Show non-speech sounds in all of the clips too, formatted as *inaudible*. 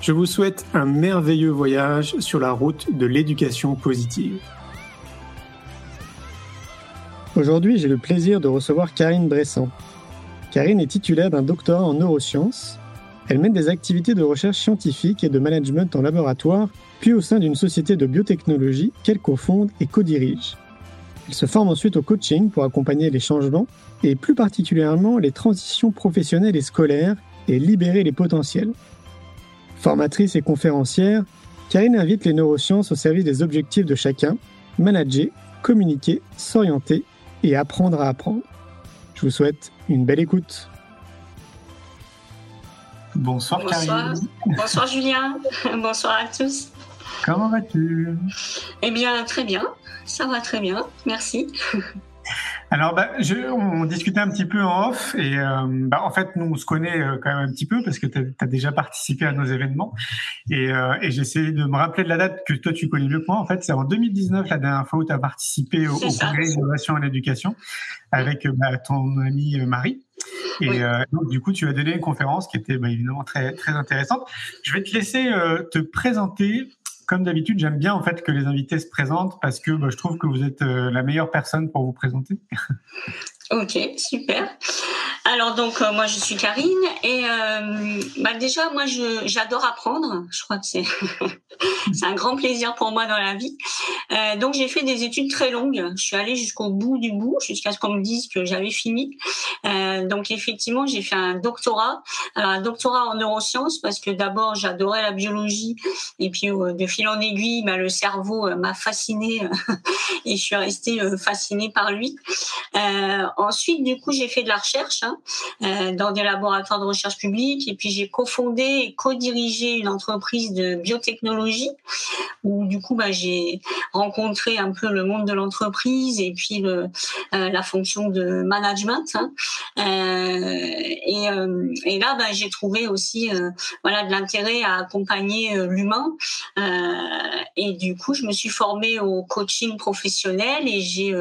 Je vous souhaite un merveilleux voyage sur la route de l'éducation positive. Aujourd'hui, j'ai le plaisir de recevoir Karine Bressan. Karine est titulaire d'un doctorat en neurosciences. Elle mène des activités de recherche scientifique et de management en laboratoire, puis au sein d'une société de biotechnologie qu'elle cofonde et co-dirige. Elle se forme ensuite au coaching pour accompagner les changements et plus particulièrement les transitions professionnelles et scolaires et libérer les potentiels. Formatrice et conférencière, Karine invite les neurosciences au service des objectifs de chacun, manager, communiquer, s'orienter et apprendre à apprendre. Je vous souhaite une belle écoute. Bonsoir, Bonsoir. Bonsoir Julien. *laughs* Bonsoir à tous. Comment vas-tu? Eh bien, très bien. Ça va très bien. Merci. Alors, bah, je, on discutait un petit peu en off et euh, bah, en fait, nous, on se connaît euh, quand même un petit peu parce que tu as, déjà participé à nos événements et, euh, et essayé de me rappeler de la date que toi, tu connais mieux que moi. En fait, c'est en 2019, la dernière fois où tu as participé au, au Congrès d'innovation en éducation avec bah, ton amie Marie. Et donc, du coup, tu as donné une conférence qui était bah, évidemment très, très intéressante. Je vais te laisser te présenter comme d'habitude, j'aime bien en fait que les invités se présentent parce que bah, je trouve que vous êtes euh, la meilleure personne pour vous présenter. Ok, super. Alors donc euh, moi je suis Karine et euh, bah déjà moi j'adore apprendre. Je crois que c'est *laughs* c'est un grand plaisir pour moi dans la vie. Euh, donc j'ai fait des études très longues. Je suis allée jusqu'au bout du bout, jusqu'à ce qu'on me dise que j'avais fini. Euh, donc effectivement j'ai fait un doctorat. Alors un doctorat en neurosciences parce que d'abord j'adorais la biologie et puis euh, de fil en aiguille bah, le cerveau m'a fascinée *laughs* et je suis restée fascinée par lui. Ensuite, du coup, j'ai fait de la recherche hein, euh, dans des laboratoires de recherche publique et puis j'ai cofondé et co-dirigé une entreprise de biotechnologie où du coup, bah, j'ai rencontré un peu le monde de l'entreprise et puis euh, la fonction de management. Hein. Et, et, là, bah, j'ai trouvé aussi voilà de l'intérêt à accompagner l'humain et du coup, je me suis formée au coaching professionnel et j'ai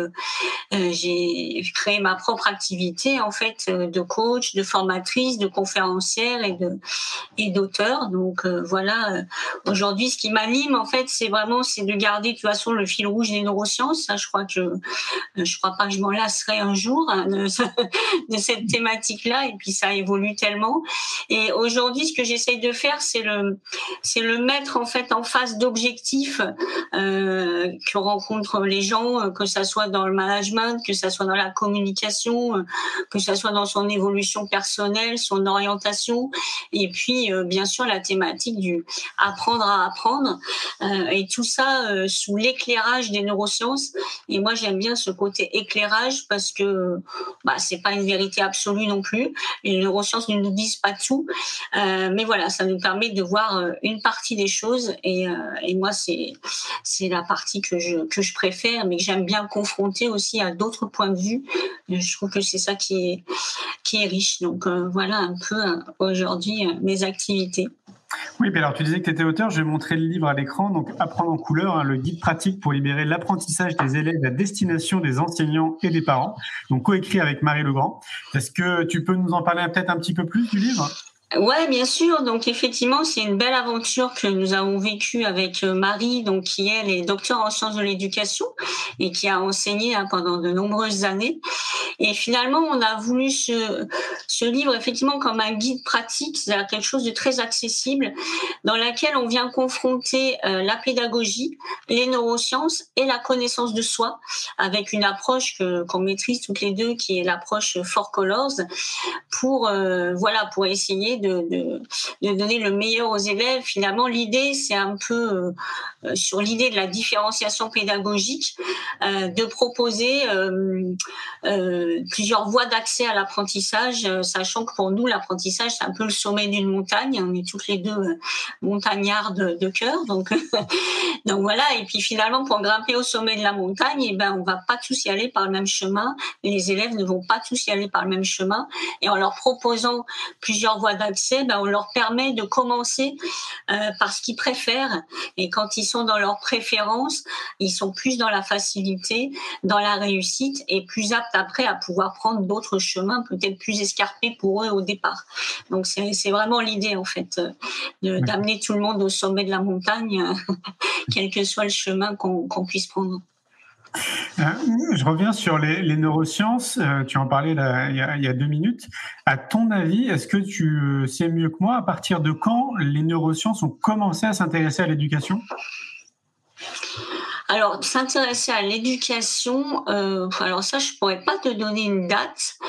j'ai créé ma propre activité en fait euh, de coach, de formatrice, de conférencière et de et d'auteur. Donc euh, voilà, euh, aujourd'hui ce qui m'anime en fait, c'est vraiment c'est de garder de toute façon le fil rouge des neurosciences. Ça, je crois que je crois pas que je m'en lasserai un jour hein, de, *laughs* de, cette thématique-là. Et puis ça évolue tellement. Et aujourd'hui, ce que j'essaye de faire, c'est le c'est le mettre en fait en face d'objectifs euh, que rencontrent les gens, que ça soit dans le management, que ça soit dans la communication euh, que ce soit dans son évolution personnelle, son orientation, et puis euh, bien sûr la thématique du apprendre à apprendre, euh, et tout ça sous l'éclairage des neurosciences. Et moi j'aime bien ce côté éclairage parce que bah, c'est pas une vérité absolue non plus. Les neurosciences ne nous disent pas tout, mais voilà, ça nous permet de voir une partie des choses. Et, et moi c'est c'est la partie que je préfère, mais que j'aime bien confronter aussi à d'autres points de vue je trouve que c'est ça qui est, riche. Donc euh, voilà un peu euh, aujourd'hui euh, mes activités. Oui, alors tu disais que tu étais auteur, je vais montrer le livre à l'écran, donc Apprendre en couleur, hein, le guide pratique pour libérer l'apprentissage des élèves à destination des enseignants et des parents, donc coécrit avec Marie Legrand. Est-ce que tu peux nous en parler peut-être un petit peu plus du livre? Ouais, bien sûr. Donc effectivement, c'est une belle aventure que nous avons vécue avec euh, Marie, donc qui elle est docteur en sciences de l'éducation et qui a enseigné hein, pendant de nombreuses années. Et finalement, on a voulu ce, ce livre effectivement comme un guide pratique, c'est quelque chose de très accessible, dans laquelle on vient confronter euh, la pédagogie, les neurosciences et la connaissance de soi, avec une approche qu'on maîtrise toutes les deux, qui est l'approche Four Colors, pour euh, voilà pour essayer de, donner le meilleur aux élèves. Finalement, l'idée, c'est un peu euh, sur l'idée de la différenciation pédagogique, euh, de proposer euh, euh plusieurs voies d'accès à l'apprentissage, euh, sachant que pour nous, l'apprentissage, c'est un peu le sommet d'une montagne. On est toutes les deux montagnards de, cœur, donc *laughs* donc voilà. Et puis finalement, pour grimper au sommet de la montagne, eh ben on va pas tous y aller par le même chemin. Les élèves ne vont pas tous y aller par le même chemin. Et en leur proposant plusieurs voies d'accès, ben on leur permet de commencer euh, par ce qu'ils préfèrent. Et quand ils sont dans leurs préférences, ils sont plus dans la facilité, dans la réussite et plus aptes après à pouvoir prendre d'autres chemins, peut-être plus escarpés pour eux au départ. Donc c'est vraiment l'idée en fait, d'amener tout le monde au sommet de la montagne, *laughs* quel que soit le chemin qu'on puisse prendre. Euh, je reviens sur les, neurosciences. Euh, tu en parlais il, y a, deux minutes. À ton avis, est-ce que tu sais mieux que moi à partir de quand les neurosciences ont commencé à s'intéresser à l'éducation? Alors, s'intéresser à l'éducation, euh, alors ça, je pourrais pas te donner une date,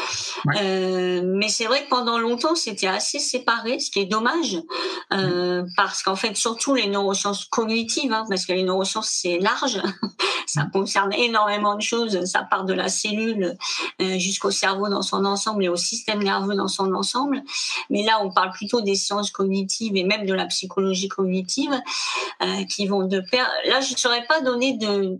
euh, mais c'est vrai que pendant longtemps, c'était assez séparé, ce qui est dommage, euh, parce qu'en fait, surtout les neurosciences cognitives, hein, parce que les neurosciences, c'est large, *laughs* ça concerne énormément de choses, ça part de la cellule jusqu'au cerveau dans son ensemble et au système nerveux dans son ensemble, mais là, on parle plutôt des sciences cognitives et même de la psychologie cognitive, qui vont de pair. Là, je ne saurais pas donner de,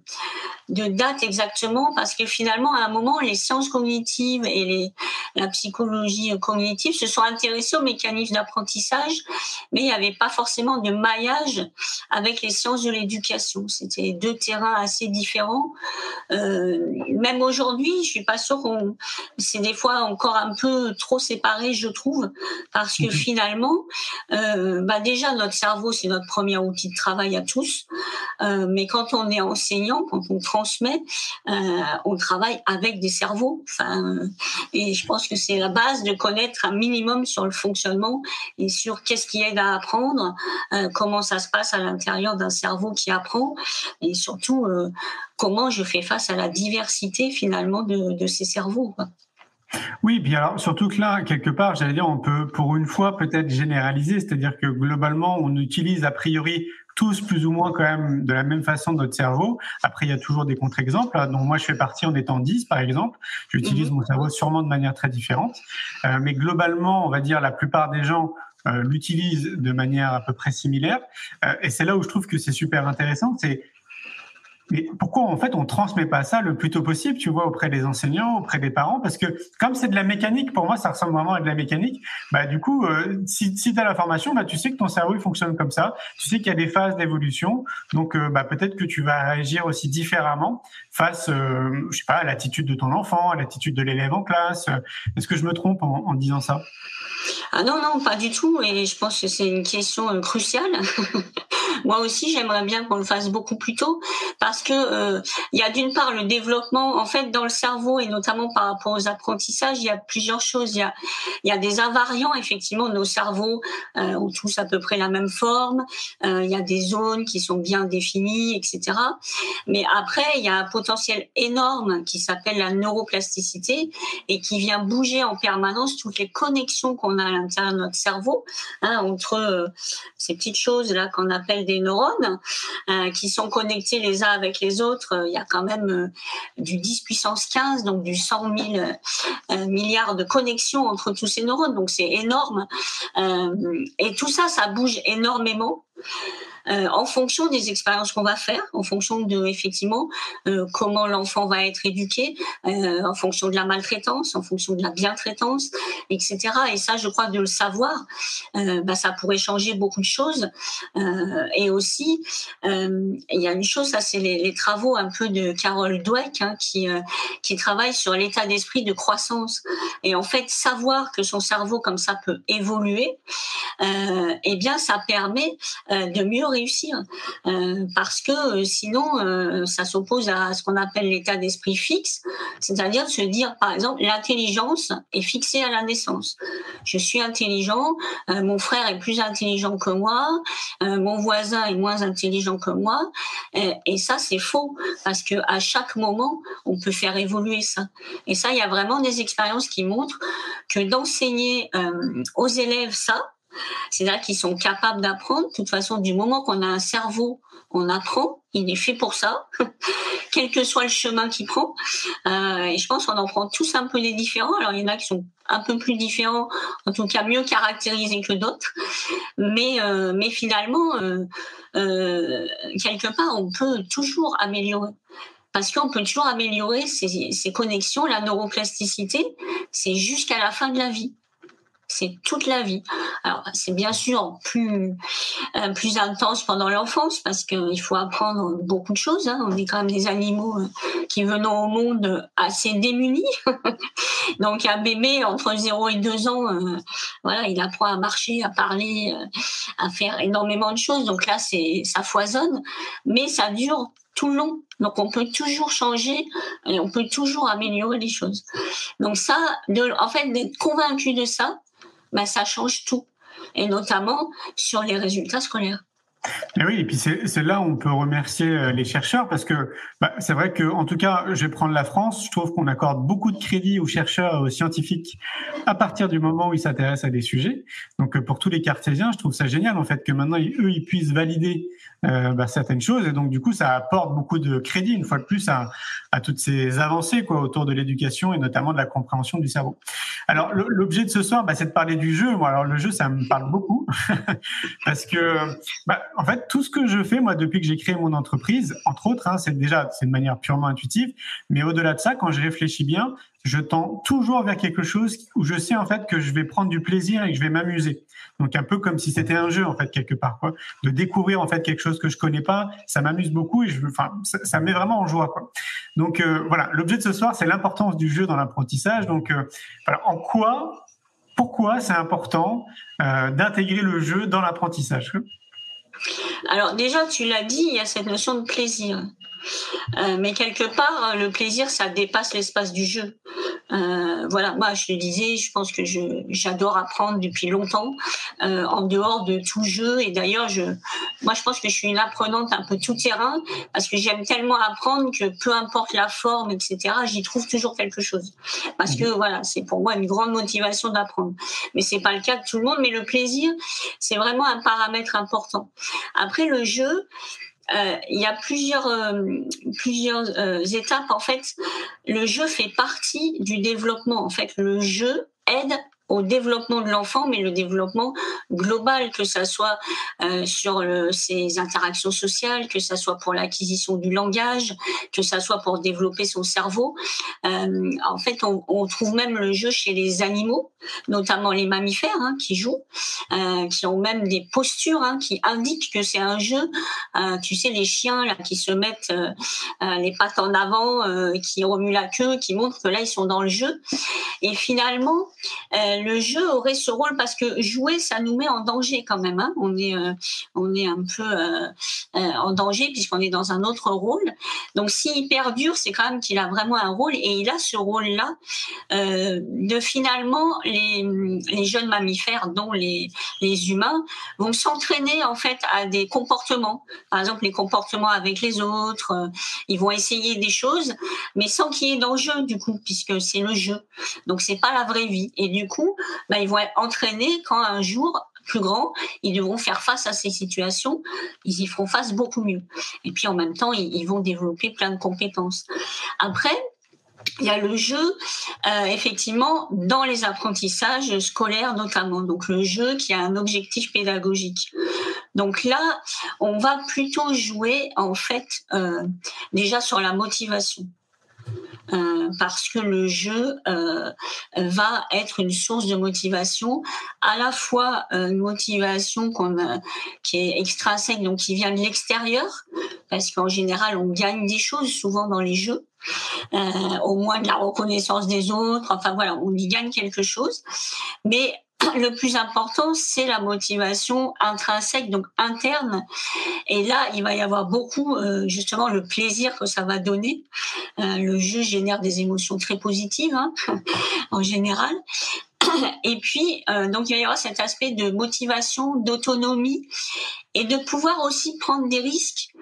de date exactement parce que finalement, à un moment, les sciences cognitives et les, la psychologie cognitive se sont intéressées aux mécanismes d'apprentissage, mais il n'y avait pas forcément de maillage avec les sciences de l'éducation. C'était deux terrains assez différents. Euh, même aujourd'hui, je suis pas sûre qu'on, c'est des fois encore un peu trop séparé, je trouve, parce que mhm. finalement, euh, bah déjà notre cerveau, c'est notre premier outil de travail à tous, euh, mais quand on est enseignant, quand on transmet, euh, on travaille avec des cerveaux. Et je pense que c'est la base de connaître un minimum sur le fonctionnement et sur qu'est-ce qui aide à apprendre, euh, comment ça se passe à l'intérieur d'un cerveau qui apprend, et surtout euh, comment je fais face à la diversité finalement de, ces cerveaux. Oui, bien alors surtout que là, quelque part, j'allais dire, on peut pour une fois peut-être généraliser, c'est-à-dire que globalement, on utilise a priori tous plus ou moins quand même de la même façon notre cerveau. Après, il y a toujours des contre-exemples. Hein. Donc moi, je fais partie en étant 10, par exemple. J'utilise mhm. mon cerveau sûrement de manière très différente. Euh, mais globalement, on va dire la plupart des gens euh, l'utilisent de manière à peu près similaire. Euh, et c'est là où je trouve que c'est super intéressant. C'est mais pourquoi en fait on transmet pas ça le plus tôt possible, tu vois, auprès des enseignants, auprès des parents? Parce que comme c'est de la mécanique, pour moi ça ressemble vraiment à de la mécanique. Bah du coup, euh, si, si tu as l'information, bah tu sais que ton cerveau fonctionne comme ça. Tu sais qu'il y a des phases d'évolution, donc euh, bah peut-être que tu vas réagir aussi différemment face, euh, je sais pas, à l'attitude de ton enfant, à l'attitude de l'élève en classe. Est-ce que je me trompe en, en disant ça? Ah non, non, pas du tout. Et je pense que c'est une question cruciale. *laughs* Moi aussi, j'aimerais bien qu'on le fasse beaucoup plus tôt parce que euh, il y a d'une part le développement en fait dans le cerveau et notamment par rapport aux apprentissages, il y a plusieurs choses. Il y a il y a des invariants effectivement nos cerveaux euh, ont tous à peu près la même forme. Euh, il y a des zones qui sont bien définies, etc. Mais après, il y a un potentiel énorme qui s'appelle la neuroplasticité et qui vient bouger en permanence toutes les connexions qu'on a à l'intérieur de notre cerveau hein, entre ces petites choses là qu'on appelle des neurones qui sont connectés les uns avec les autres. Euh, il y a quand même euh, du 10 puissance 15, donc du 100 000 milliards de connexions entre tous ces neurones. Donc c'est énorme. et tout ça, ça bouge énormément. Euh, en fonction des expériences qu'on va faire, en fonction de effectivement euh, comment l'enfant va être éduqué, euh, en fonction de la maltraitance, en fonction de la bientraitance, etc. Et ça, je crois de le savoir, bah, ça pourrait changer beaucoup de choses. et aussi, il y a une chose, ça c'est les, travaux un peu de Carol Dweck hein, qui qui travaille sur l'état d'esprit de croissance. Et en fait, savoir que son cerveau comme ça peut évoluer, eh bien, ça permet de mieux réussir. Euh, parce que euh, sinon, euh, ça s'oppose à ce qu'on appelle l'état d'esprit fixe, c'est-à-dire de se dire, par exemple, l'intelligence est fixée à la naissance. Je suis intelligent, mon frère est plus intelligent que moi, mon voisin est moins intelligent que moi, et, ça c'est faux parce que à chaque moment, on peut faire évoluer ça. Et ça, il y a vraiment des expériences qui montrent que d'enseigner aux élèves ça, c'est-à-dire qu'ils sont capables d'apprendre. De toute façon, du moment qu'on a un cerveau, on apprend. Il est fait pour ça, *laughs* quel que soit le chemin qu'il prend. Euh, et je pense qu'on en prend tous un peu des différents. Alors, il y en a qui sont un peu plus différents, en tout cas mieux caractérisés que d'autres. Mais, euh, finalement, euh, quelque part, on peut toujours améliorer parce qu'on peut toujours améliorer ces, ces connexions, la neuroplasticité, c'est jusqu'à la fin de la vie c'est toute la vie. Alors c'est bien sûr plus euh, plus intense pendant l'enfance parce qu'il faut apprendre beaucoup de choses. Hein. On est quand même des animaux euh, qui venons au monde assez démunis. *laughs* Donc un bébé entre 0 et 2 ans, euh, voilà, il apprend à marcher, à parler, à faire énormément de choses. Donc là c'est ça foisonne, mais ça dure tout le long. Donc on peut toujours changer et on peut toujours améliorer les choses. Donc ça, de, en fait, d'être convaincu de ça, ben, ça change tout, et notamment sur les résultats scolaires. Et oui, et puis c'est là où on peut remercier euh, les chercheurs parce que bah, c'est vrai que, en tout cas, je vais prendre la France. Je trouve qu'on accorde beaucoup de crédit aux chercheurs aux scientifiques à partir du moment où ils s'intéressent à des sujets. Donc, euh, pour tous les cartésiens, je trouve ça génial en fait que maintenant eux ils puissent valider euh, bah, certaines choses et donc du coup ça apporte beaucoup de crédit une fois de plus à, à toutes ces avancées quoi autour de l'éducation et notamment de la compréhension du cerveau. Alors l'objet de ce soir, bah, c'est de parler du jeu. Moi, alors le jeu, ça me parle beaucoup *laughs* parce que bah, en fait, tout ce que je fais, moi, depuis que j'ai créé mon entreprise, entre autres, hein, c'est déjà, c'est de manière purement intuitive, mais au-delà de ça, quand je réfléchis bien, je tends toujours vers quelque chose où je sais en fait que je vais prendre du plaisir et que je vais m'amuser. Donc un peu comme si c'était un jeu en fait quelque part, quoi. De découvrir en fait quelque chose que je connais pas, ça m'amuse beaucoup et enfin, ça, me met vraiment en joie, quoi. Donc euh, voilà, l'objet de ce soir, c'est l'importance du jeu dans l'apprentissage. Donc euh, voilà, en quoi, pourquoi c'est important euh, d'intégrer le jeu dans l'apprentissage? Alors déjà, tu l'as dit, il y a cette notion de plaisir. Euh, mais quelque part, le plaisir, ça dépasse l'espace du jeu. Euh, voilà, moi, je te disais, je pense que j'adore apprendre depuis longtemps, euh, en dehors de tout jeu. Et d'ailleurs, moi, je pense que je suis une apprenante un peu tout terrain, parce que j'aime tellement apprendre que peu importe la forme, etc., j'y trouve toujours quelque chose. Parce que voilà, c'est pour moi une grande motivation d'apprendre. Mais c'est pas le cas de tout le monde. Mais le plaisir, c'est vraiment un paramètre important. Après, le jeu, euh, il y a plusieurs euh, plusieurs euh, étapes en fait. Le jeu fait partie du développement. En fait, le jeu aide au développement de l'enfant, mais le développement global, que ça soit euh, sur ses interactions sociales, que ça soit pour l'acquisition du langage, que ça soit pour développer son cerveau. Euh, en fait, on, trouve même le jeu chez les animaux, notamment les mammifères hein, qui jouent, euh, qui ont même des postures hein, qui indiquent que c'est un jeu. Tu sais, les chiens là qui se mettent les pattes en avant, qui remuent la queue, qui montrent que là ils sont dans le jeu. Et finalement, le jeu aurait ce rôle parce que jouer, ça nous met en danger quand même. Hein. On est, euh, on est un peu euh, euh, en danger puisqu'on est dans un autre rôle. Donc, s'il perdure, c'est quand même qu'il a vraiment un rôle et il a ce rôle-là de finalement les, jeunes mammifères, dont les, les humains, vont s'entraîner en fait à des comportements. Par exemple, les comportements avec les autres. ils vont essayer des choses, mais sans qu'il y ait d'enjeu du coup, puisque c'est le jeu. Donc, c'est pas la vraie vie. Et du coup, bah, ils vont être entraînés quand un jour plus grand, ils devront faire face à ces situations, ils y feront face beaucoup mieux. Et puis en même temps, ils, vont développer plein de compétences. Après, il y a le jeu, euh, effectivement, dans les apprentissages scolaires notamment. Donc le jeu qui a un objectif pédagogique. Donc là, on va plutôt jouer en fait euh, déjà sur la motivation. Euh, parce que le jeu euh, va être une source de motivation, à la fois euh, une motivation qu'on qui est extrinsèque, donc qui vient de l'extérieur, parce qu'en général on gagne des choses souvent dans les jeux, au moins de la reconnaissance des autres, enfin voilà, on y gagne quelque chose, mais le plus important, c'est la motivation intrinsèque, donc interne. Et là, il va y avoir beaucoup, euh, justement, le plaisir que ça va donner. Euh, le jeu génère des émotions très positives, hein, *laughs* en général. *clears throat* Et puis, euh, donc, il va y avoir cet aspect de motivation, d'autonomie, et de pouvoir aussi prendre des risques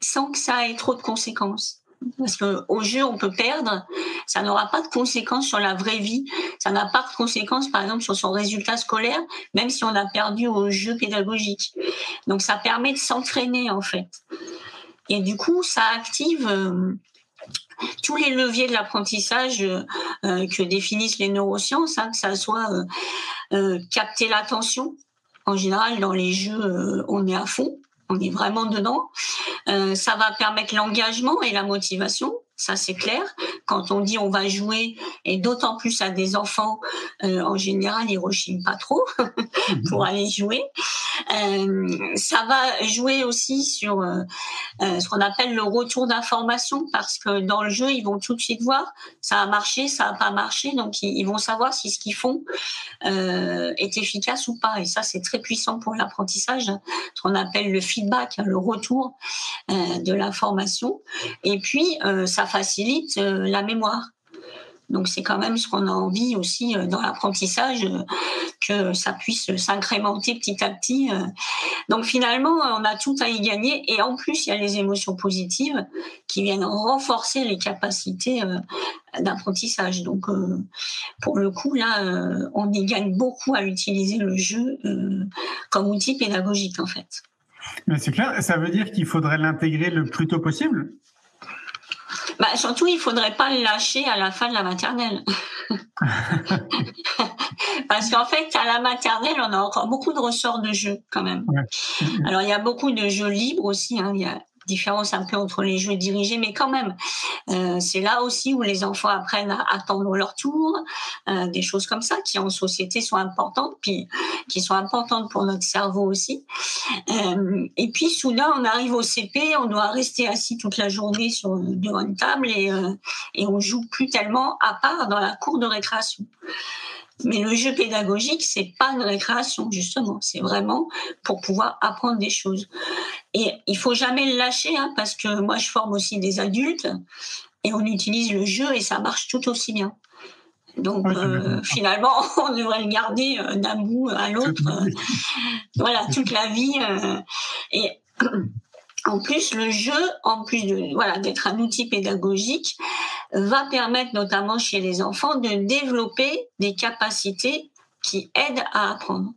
sans que ça ait trop de conséquences. Parce qu'au jeu, on peut perdre. Ça n'aura pas de conséquences sur la vraie vie. Ça n'a pas de conséquences, par exemple, sur son résultat scolaire, même si on a perdu au jeu pédagogique. Donc, ça permet de s'entraîner, en fait. Et du coup, ça active euh, tous les leviers de l'apprentissage euh, que définissent les neurosciences, hein, que ça soit euh, capter l'attention. En général, dans les jeux, on est à fond on est vraiment dedans. Euh, ça va permettre l'engagement et la motivation ça c'est clair. Quand on dit on va jouer, et d'autant plus à des enfants, euh, en général ils rechignent pas trop *laughs* pour aller jouer. Euh, ça va jouer aussi sur euh, ce qu'on appelle le retour d'information, parce que dans le jeu ils vont tout de suite voir ça a marché, ça a pas marché, donc ils, ils vont savoir si ce qu'ils font est efficace ou pas. Et ça c'est très puissant pour l'apprentissage, ce qu'on appelle le feedback, hein, le retour de l'information. Et puis ça facilite euh, la mémoire. Donc c'est quand même ce qu'on a envie aussi euh, dans l'apprentissage, euh, que ça puisse s'incrémenter petit à petit. Donc finalement, on a tout à y gagner. Et en plus, il y a les émotions positives qui viennent renforcer les capacités d'apprentissage. Donc pour le coup, là, on y gagne beaucoup à utiliser le jeu comme outil pédagogique en fait. C'est clair, ça veut dire qu'il faudrait l'intégrer le plus tôt possible? Bah, surtout, il faudrait pas le lâcher à la fin de la maternelle. *laughs* Parce qu'en fait, à la maternelle, on a encore beaucoup de ressorts de jeux quand même. Alors, il y a beaucoup de jeux libres aussi. Hein. Il y a différence un peu entre les jeux dirigés, mais quand même, euh, c'est là aussi où les enfants apprennent à attendre leur tour, euh, des choses comme ça qui en société sont importantes, puis qui sont importantes pour notre cerveau aussi. Euh, et puis soudain, on arrive au CP, on doit rester assis toute la journée sur devant une table et et on joue plus tellement à part dans la cour de récréation. Mais le jeu pédagogique, c'est pas une récréation, justement. C'est vraiment pour pouvoir apprendre des choses. Et il faut jamais le lâcher, hein, parce que moi, je forme aussi des adultes et on utilise le jeu et ça marche tout aussi bien. Donc euh, finalement, *laughs* on devrait le garder euh, d'un bout à l'autre, euh, voilà, toute la vie. et en plus, le jeu, en plus de voilà d'être un outil pédagogique, va permettre notamment chez les enfants de développer des capacités qui aident à apprendre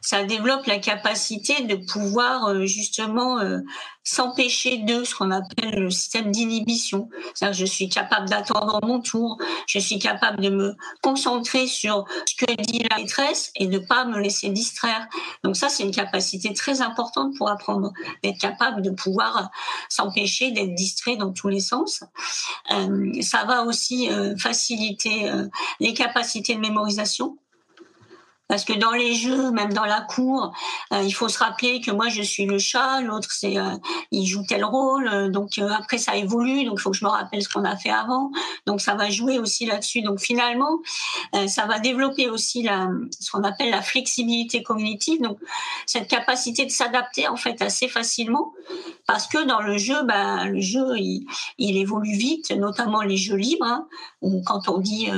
ça développe la capacité de pouvoir euh, justement euh, s'empêcher de ce qu'on appelle le système d'inhibition. C'est-à-dire je suis capable d'attendre mon tour, je suis capable de me concentrer sur ce que dit la maîtresse et de pas me laisser distraire. Donc ça, c'est une capacité très importante pour apprendre, d'être capable de pouvoir s'empêcher d'être distrait dans tous les sens. Euh, ça va aussi faciliter les capacités de mémorisation parce que dans les jeux, même dans la cour, euh, il faut se rappeler que moi je suis le chat, l'autre c'est euh, il joue tel rôle. Euh, donc après ça évolue, donc il faut que je me rappelle ce qu'on a fait avant. Donc ça va jouer aussi là-dessus. Donc finalement, ça va développer aussi ce qu'on appelle la flexibilité cognitive. Donc cette capacité de s'adapter en fait assez facilement, parce que dans le jeu, bah, le jeu il, il évolue vite, notamment les jeux libres. Hein, où quand on dit,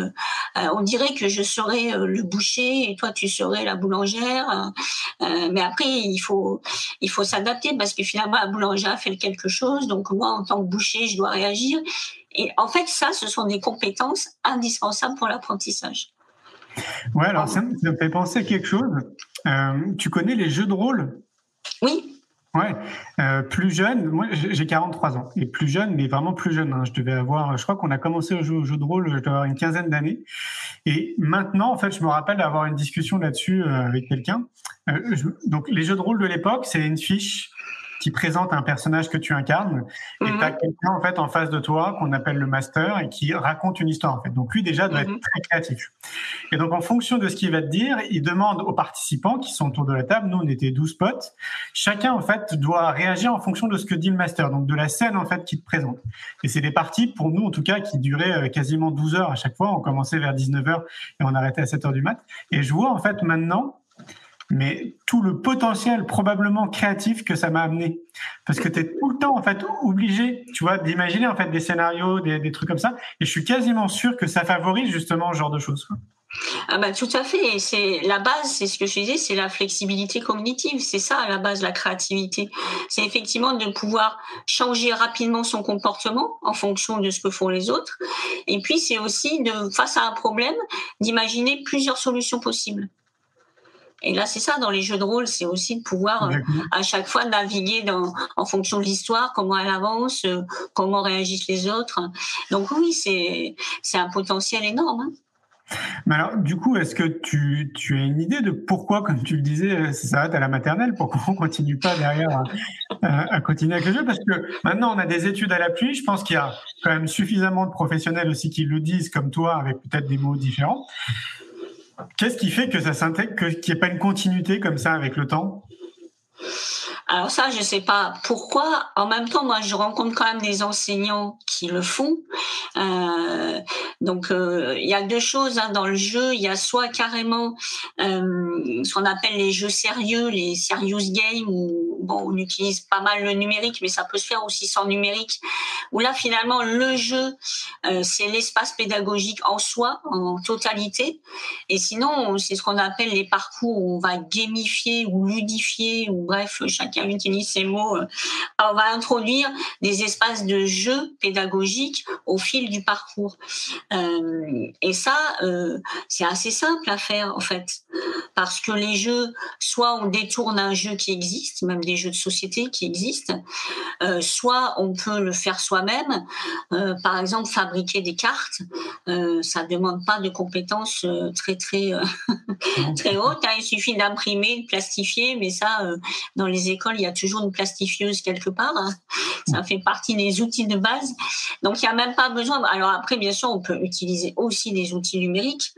on dirait que je serais le boucher et toi tu serais la boulangère. Euh, euh, mais après, il faut, il faut s'adapter parce que finalement, la boulangère fait quelque chose. Donc moi, en tant que boucher, je dois réagir. Et en fait, ça, ce sont des compétences indispensables pour l'apprentissage. Ouais, alors ça, me fait penser à quelque chose. Euh, tu connais les jeux de rôle? Oui. Ouais, euh, plus jeune, moi j'ai 43 ans, et plus jeune, mais vraiment plus jeune. Hein. Je devais avoir, je crois qu'on a commencé au jeu, de rôle, je devais avoir une quinzaine d'années. Et maintenant, en fait, je me rappelle d'avoir une discussion là-dessus euh, avec quelqu'un. Euh, donc, les jeux de rôle de l'époque, c'est une fiche qui présente un personnage que tu incarnes et tu as quelqu'un en fait en face de toi qu'on appelle le master et qui raconte une histoire en fait. Donc lui déjà doit être mhm. très créatif. Et donc en fonction de ce qu'il va te dire, il demande aux participants qui sont autour de la table, nous on était 12 potes, chacun en fait doit réagir en fonction de ce que dit le master, donc de la scène en fait qu'il te présente. Et c'est des parties pour nous en tout cas qui duraient euh, quasiment 12 heures à chaque fois, on commençait vers 19h et on arrêtait à 7h du mat. Et je vois en fait maintenant mais tout le potentiel probablement créatif que ça m'a amené. Parce que tu es tout le temps en fait obligé, tu vois, d'imaginer en fait des scénarios, des, trucs comme ça. Et je suis quasiment sûr que ça favorise justement ce genre de choses. Ah bah, tout à fait. C'est la base, c'est ce que je disais, c'est la flexibilité cognitive. C'est ça à la base, la créativité. C'est effectivement de pouvoir changer rapidement son comportement en fonction de ce que font les autres. Et puis c'est aussi de face à un problème d'imaginer plusieurs solutions possibles. Et là, c'est ça, dans les jeux de rôle, c'est aussi de pouvoir euh, à chaque fois naviguer dans, en fonction de l'histoire, comment elle avance, euh, comment réagissent les autres. Donc oui, c'est c'est un potentiel énorme. Hein. Mais alors, du coup, est-ce que tu, tu as une idée de pourquoi, comme tu le disais, euh, ça s'arrête à la maternelle Pourquoi on continue pas derrière à, à, continuer avec le jeu? Parce que maintenant, on a des études à l'appui. Je pense qu'il y a quand même suffisamment de professionnels aussi qui le disent, comme toi, avec peut-être des mots différents. Qu'est-ce qui fait que ça s'intègre, qu'il n'y ait pas une continuité comme ça avec le temps? Alors ça, je sais pas pourquoi. En même temps, moi, je rencontre quand même des enseignants qui le font. Euh, donc, euh, il y a deux choses hein, dans le jeu. Il y a soit carrément euh, ce qu'on appelle les jeux sérieux, les serious games, où bon, on utilise pas mal le numérique, mais ça peut se faire aussi sans numérique. Où là, finalement, le jeu, euh, c'est l'espace pédagogique en soi, en totalité. Et sinon, c'est ce qu'on appelle les parcours où on va gamifier ou ludifier, ou bref, chacun utilise ces mots, euh, on va introduire des espaces de jeu pédagogiques au fil du parcours. Euh, et ça, euh, c'est assez simple à faire en fait, parce que les jeux, soit on détourne un jeu qui existe, même des jeux de société qui existent, soit on peut le faire soi-même. par exemple, fabriquer des cartes, ça demande pas de compétences très très *laughs* très hautes. Hein. Il suffit d'imprimer, de plastifier, mais ça, dans les écoles il y a toujours une plastifieuse quelque part. Hein. Ça fait partie des outils de base. Donc, il n'y a même pas besoin. Alors après, bien sûr, on peut utiliser aussi des outils numériques,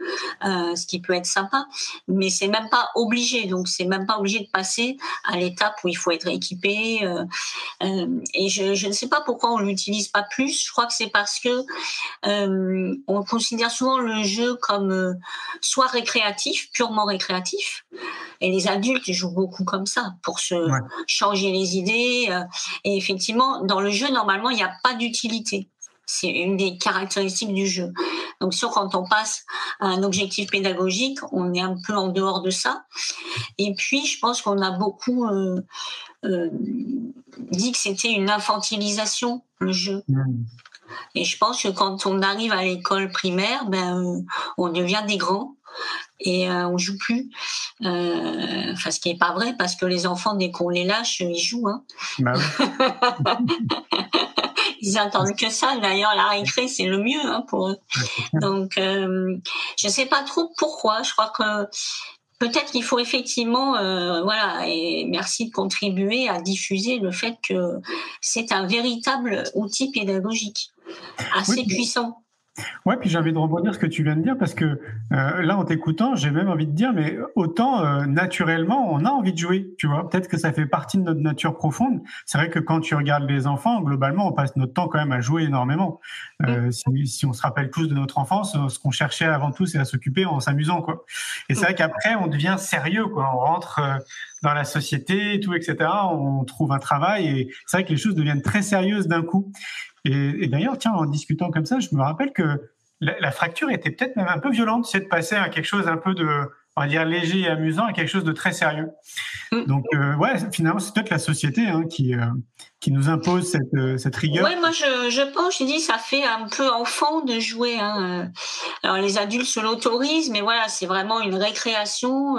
euh, ce qui peut être sympa, mais c'est même pas obligé. Donc, c'est même pas obligé de passer à l'étape où il faut être équipé. Euh, euh, et je, ne sais pas pourquoi on l'utilise pas plus. Je crois que c'est parce que on considère souvent le jeu comme soit récréatif, purement récréatif, et les adultes jouent beaucoup comme ça pour se changer les idées. Euh, et effectivement, dans le jeu, normalement, il n'y a pas d'utilité. C'est une des caractéristiques du jeu. Donc, sûr, quand on passe à un objectif pédagogique, on est un peu en dehors de ça. Et puis, je pense qu'on a beaucoup euh, euh, dit que c'était une infantilisation, le jeu. Mmh. Et je pense que quand on arrive à l'école primaire, ben, on devient des grands et euh, on joue plus. Euh, enfin, ce qui est pas vrai parce que les enfants dès qu'on les lâche, ils jouent. Hein. Bah *laughs* ils attendent que ça. D'ailleurs, la récré c'est le mieux hein, pour eux. Donc, euh, je sais pas trop pourquoi. Je crois que peut-être qu'il faut effectivement, euh, voilà, et merci de contribuer à diffuser le fait que c'est un véritable outil pédagogique assez puissant. Ouais, puis j'ai envie de rebondir ce que tu viens de dire parce que euh, là, en t'écoutant, j'ai même envie de dire, mais autant euh, naturellement, on a envie de jouer, tu vois. Peut-être que ça fait partie de notre nature profonde. C'est vrai que quand tu regardes les enfants, globalement, on passe notre temps quand même à jouer énormément. Euh, mm. si, si, on se rappelle tous de notre enfance, ce qu'on cherchait avant tout, c'est à s'occuper en s'amusant, quoi. Et c'est vrai qu'après, on devient sérieux, quoi. On rentre dans la société, et tout, etc. On trouve un travail et c'est vrai que les choses deviennent très sérieuses d'un coup. Et, d'ailleurs, tiens, en discutant comme ça, je me rappelle que la, fracture était peut-être même un peu violente, c'est de passer à quelque chose un peu de on va dire léger et amusant à quelque chose de très sérieux. Mm. Donc euh, ouais, finalement c'est peut-être la société hein, qui euh, qui nous impose cette, euh, cette rigueur. Ouais, moi je, je pense, je dis ça fait un peu enfant de jouer. Hein. Alors les adultes se l'autorisent, mais voilà, c'est vraiment une récréation.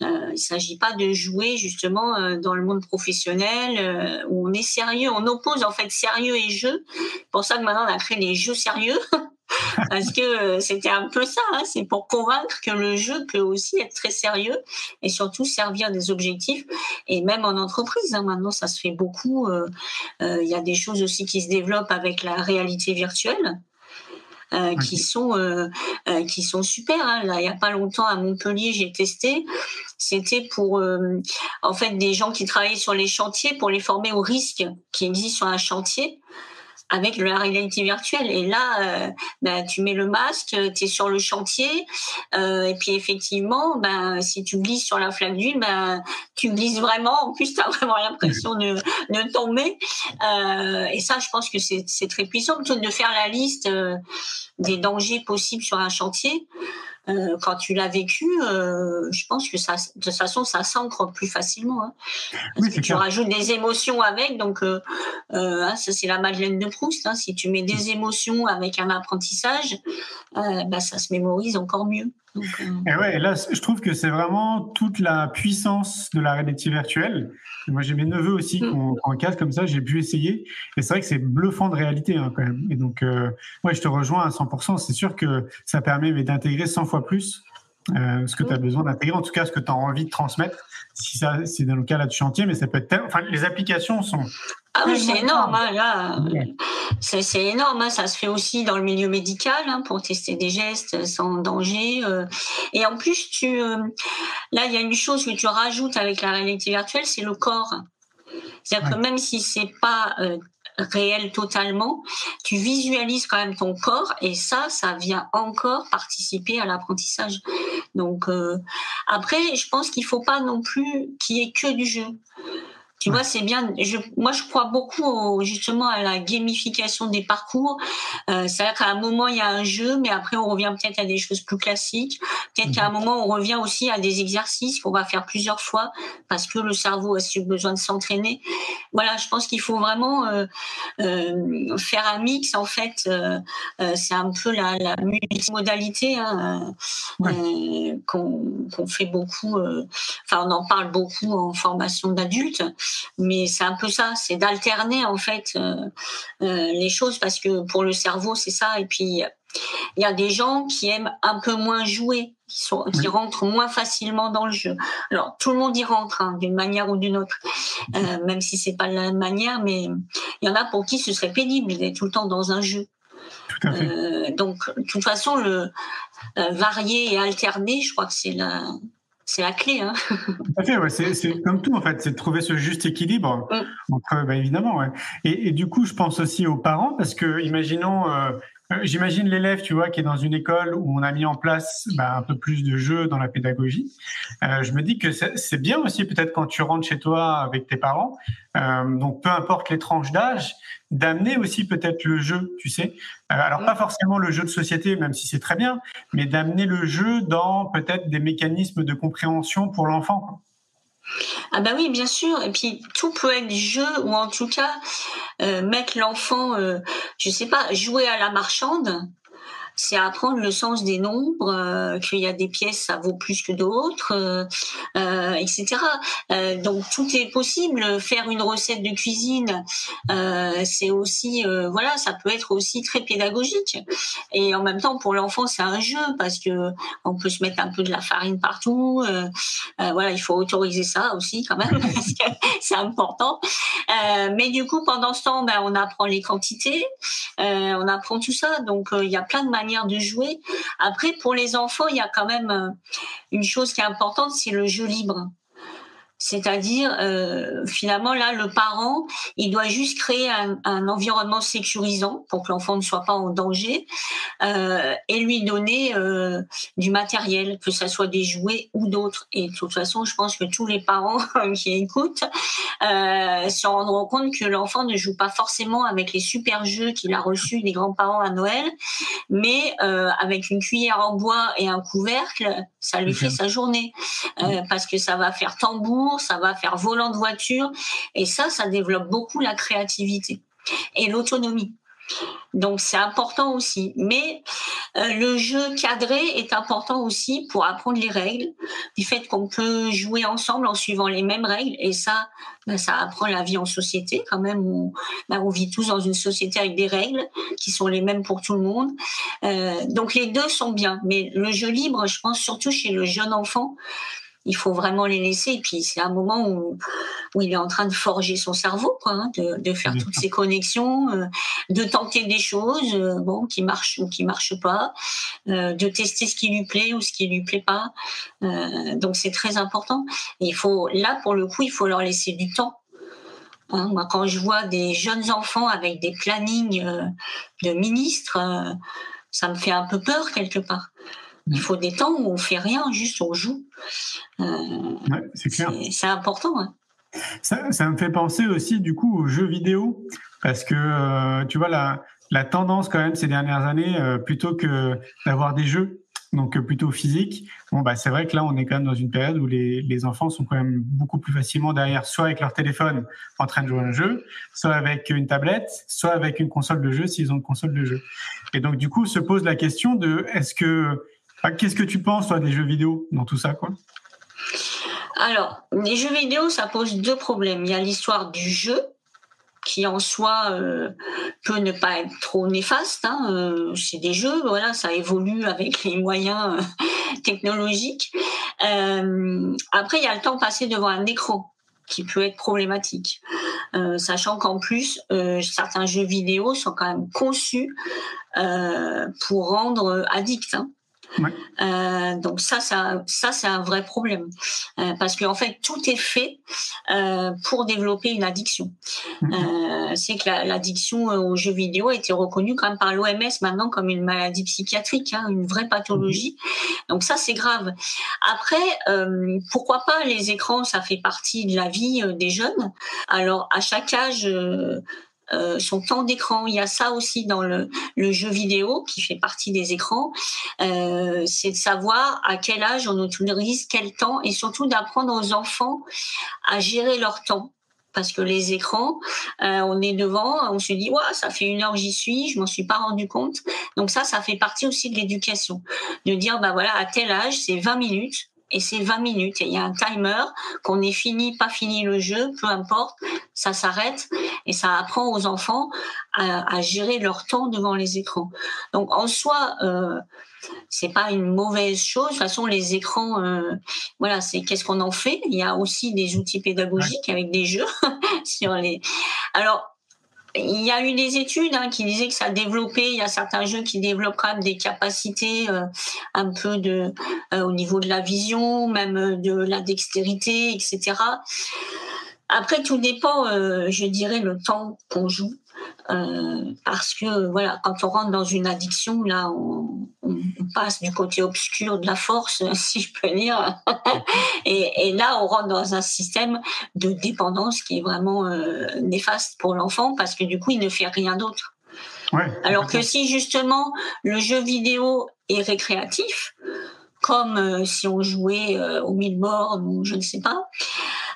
Il s'agit pas de jouer justement dans le monde professionnel où on est sérieux, on oppose en fait sérieux et jeu. C'est pour ça que maintenant on a créé les jeux sérieux. *laughs* parce que euh, c'était un peu ça, hein, c'est pour convaincre que le jeu peut aussi être très sérieux et surtout servir des objectifs. Et même en entreprise, hein, maintenant ça se fait beaucoup. Euh, euh, il y a des choses aussi qui se développent avec la réalité virtuelle. qui sont qui sont super. Hein. Là, il y a pas longtemps à Montpellier, j'ai testé. C'était pour en fait des gens qui travaillaient sur les chantiers pour les former aux risques qui existent sur un chantier avec la réalité virtuelle. Et là, euh, ben, tu mets le masque, tu es sur le chantier, euh, et puis effectivement, ben, si tu glisses sur la flaque d'huile, ben, tu glisses vraiment. En plus, tu as *laughs* vraiment l'impression de, de tomber. Euh, et ça, je pense que c'est très puissant, plutôt de faire la liste des dangers possibles sur un chantier. Euh, quand tu l'as vécu, euh, je pense que ça, de toute façon, ça s'ancre plus facilement. Hein, parce que tu rajoutes des émotions avec, donc euh, hein, ça c'est la Madeleine de Proust. Hein, si tu mets des émotions avec un apprentissage, bah, ça se mémorise encore mieux. Et ouais, là, je trouve que c'est vraiment toute la puissance de la réalité virtuelle. Moi, j'ai mes neveux aussi qui ont un casque comme ça, j'ai pu essayer. Et c'est vrai que c'est bluffant de réalité hein, quand même. Et donc, euh, je te rejoins à 100%. C'est sûr que ça permet d'intégrer 100 fois plus euh, ce que tu as besoin d'intégrer, en tout cas ce que tu as envie de transmettre. Si ça, c'est dans le cas là du chantier, mais ça peut être. Enfin, les applications sont ah oui, c'est énorme. Hein, là, c'est énorme. Hein, ça se fait aussi dans le milieu médical hein, pour tester des gestes sans danger. Euh. Et en plus, tu, euh, là, il y a une chose que tu rajoutes avec la réalité virtuelle, c'est le corps. C'est-à-dire que même si c'est pas euh, réel totalement, tu visualises quand même ton corps et ça, ça vient encore participer à l'apprentissage. Donc après, je pense qu'il faut pas non plus qu'il y ait que du jeu. Tu vois, c'est bien. Je, moi, je crois beaucoup justement à la gamification des parcours. Euh, C'est-à-dire qu'à un moment, il y a un jeu, mais après, on revient peut-être à des choses plus classiques. Peut-être qu'à un mhm. moment, on revient aussi à des exercices qu'on va faire plusieurs fois parce que le cerveau a besoin de s'entraîner. Voilà, je pense qu'il faut vraiment euh, euh, faire un mix. En fait, euh, euh c'est un peu la, la multimodalité hein, euh, qu'on fait beaucoup. Enfin, on en parle beaucoup en formation d'adultes mais c'est un peu ça, c'est d'alterner en fait euh, euh, les choses parce que pour le cerveau c'est ça. Et puis il y a des gens qui aiment un peu moins jouer, qui, sont, qui rentrent moins facilement dans le jeu. Alors tout le monde y rentre hein, d'une manière ou d'une autre, euh, même si c'est pas la même manière, mais il y en a pour qui ce serait pénible d'être tout le temps dans un jeu. Tout à fait. donc, de toute façon, le varier et alterner, je crois que c'est la, c'est la clé. Hein. Tout à fait, ouais. c'est comme tout en fait, c'est de trouver ce juste équilibre mm. entre, bah, évidemment. Ouais. Et, et, du coup, je pense aussi aux parents parce que, imaginons, euh, euh, j'imagine l'élève, tu vois, qui est dans une école où on a mis en place bah, un peu plus de jeux dans la pédagogie. Euh, je me dis que c'est bien aussi peut-être quand tu rentres chez toi avec tes parents, euh, donc peu importe les tranches d'âge, d'amener aussi peut-être le jeu, tu sais. Euh, alors pas forcément le jeu de société, même si c'est très bien, mais d'amener le jeu dans peut-être des mécanismes de compréhension pour l'enfant. Ah bah oui, bien sûr. Et puis tout peut être jeu ou en tout cas euh, mettre l'enfant, euh, je sais pas, jouer à la marchande c'est apprendre le sens des nombres, euh, qu'il y a des pièces ça vaut plus que d'autres, euh, euh etc. Donc tout est possible. Faire une recette de cuisine, c'est aussi, voilà, ça peut être aussi très pédagogique. Et en même temps, pour l'enfant, c'est un jeu parce que on peut se mettre un peu de la farine partout. voilà, il faut autoriser ça aussi quand même *laughs* parce que c'est important. mais du coup, pendant ce temps, ben, on apprend les quantités, on apprend tout ça. Donc il y a plein de manières de jouer. Après, pour les enfants, il y a quand même euh, une chose qui est importante, c'est le jeu libre. C'est-à-dire, euh, finalement, là, le parent, il doit juste créer un, un environnement sécurisant pour que l'enfant ne soit pas en danger euh, et lui donner euh, du matériel, que ce soit des jouets ou d'autres. Et de toute façon, je pense que tous les parents *laughs* qui écoutent se rendront compte que l'enfant ne joue pas forcément avec les super jeux qu'il a reçus des grands-parents à Noël, mais avec une cuillère en bois et un couvercle, ça lui fait sa journée. Parce que ça va faire tambour, ça va faire volant de voiture, et ça, ça développe beaucoup la créativité et l'autonomie. Donc c'est important aussi. Mais euh, le jeu cadré est important aussi pour apprendre les règles, du fait qu'on peut jouer ensemble en suivant les mêmes règles. Et ça, ben, ça apprend la vie en société quand même. On, ben, on vit tous dans une société avec des règles qui sont les mêmes pour tout le monde. Euh, donc les deux sont bien. Mais le jeu libre, je pense surtout chez le jeune enfant, il faut vraiment les laisser. Et puis c'est un moment où, il est en train de forger son cerveau, hein, de, faire toutes ces connexions, euh, de tenter des choses, euh, qui marchent ou qui marchent pas, euh, de tester ce qui lui plaît ou ce qui lui plaît pas. Donc c'est très important. Il faut, là pour le coup, il faut leur laisser du temps. Hein, moi, quand je vois des jeunes enfants avec des plannings de ministres, ça me fait un peu peur quelque part. Il faut des temps où on fait rien, juste on joue. Euh, ouais, c'est clair. C'est important. Hein. Ça, ça, me fait penser aussi du coup aux jeux vidéo, parce que euh, tu vois la, la tendance quand même ces dernières années, euh, plutôt que d'avoir des jeux, donc plutôt physiques, bon bah c'est vrai que là on est quand même dans une période où les, les enfants sont quand même beaucoup plus facilement derrière, soit avec leur téléphone en train de jouer à un jeu, soit avec une tablette, soit avec une console de jeu s'ils ont une console de jeu. Et donc du coup se pose la question de est-ce que Qu'est-ce que tu penses, toi, des jeux vidéo dans tout ça, quoi? Alors, les jeux vidéo, ça pose deux problèmes. Il y a l'histoire du jeu, qui en soi euh, peut ne pas être trop néfaste. Hein. Euh, c'est des jeux, voilà, ça évolue avec les moyens euh, technologiques. Après, il y a le temps passé devant un écran qui peut être problématique, sachant qu'en plus certains jeux vidéo sont quand même conçus pour rendre addict. Hein. Ouais. Euh, donc ça, ça, ça c'est un vrai problème euh, parce qu'en fait tout est fait euh, pour développer une addiction. Mhm. c'est que l'addiction aux jeux vidéo a été reconnue quand même par l'OMS maintenant comme une maladie psychiatrique, hein, une vraie pathologie. Donc ça c'est grave. Après, pourquoi pas les écrans, ça fait partie de la vie des jeunes. Alors à chaque âge euh, son temps d'écran. Il y a ça aussi dans le, jeu vidéo qui fait partie des écrans. Euh, c'est de savoir à quel âge on autorise quel temps et surtout d'apprendre aux enfants à gérer leur temps. Parce que les écrans, euh, on est devant, on se dit, ouais, ça fait une heure j'y suis, je m'en suis pas rendu compte. Donc ça, ça fait partie aussi de l'éducation. De dire, bah voilà, à tel âge, c'est 20 minutes, et c'est 20 minutes. Il y a un timer, qu'on ait fini, pas fini le jeu, peu importe, ça s'arrête et ça apprend aux enfants à, à, gérer leur temps devant les écrans. Donc en soi, euh, c'est pas une mauvaise chose. De toute façon, les écrans, euh, voilà, c'est qu'est-ce qu'on en fait. Il y a aussi des outils pédagogiques avec des jeux *laughs* sur les. Alors il y a eu des études hein, qui disaient que ça développait, il y a certains jeux qui développent des capacités euh, un peu de euh, au niveau de la vision, même de la dextérité, etc. Après, tout dépend, euh, je dirais, le temps qu'on joue. Euh, parce que voilà, quand on rentre dans une addiction, là, on, on, passe du côté obscur de la force, *laughs* si je peux dire, *laughs* et, et, là, on rentre dans un système de dépendance qui est vraiment euh, néfaste pour l'enfant, parce que du coup, il ne fait rien d'autre. Ouais, Alors que si justement le jeu vidéo est récréatif, comme euh, si on jouait euh, au mille morts ou je ne sais pas,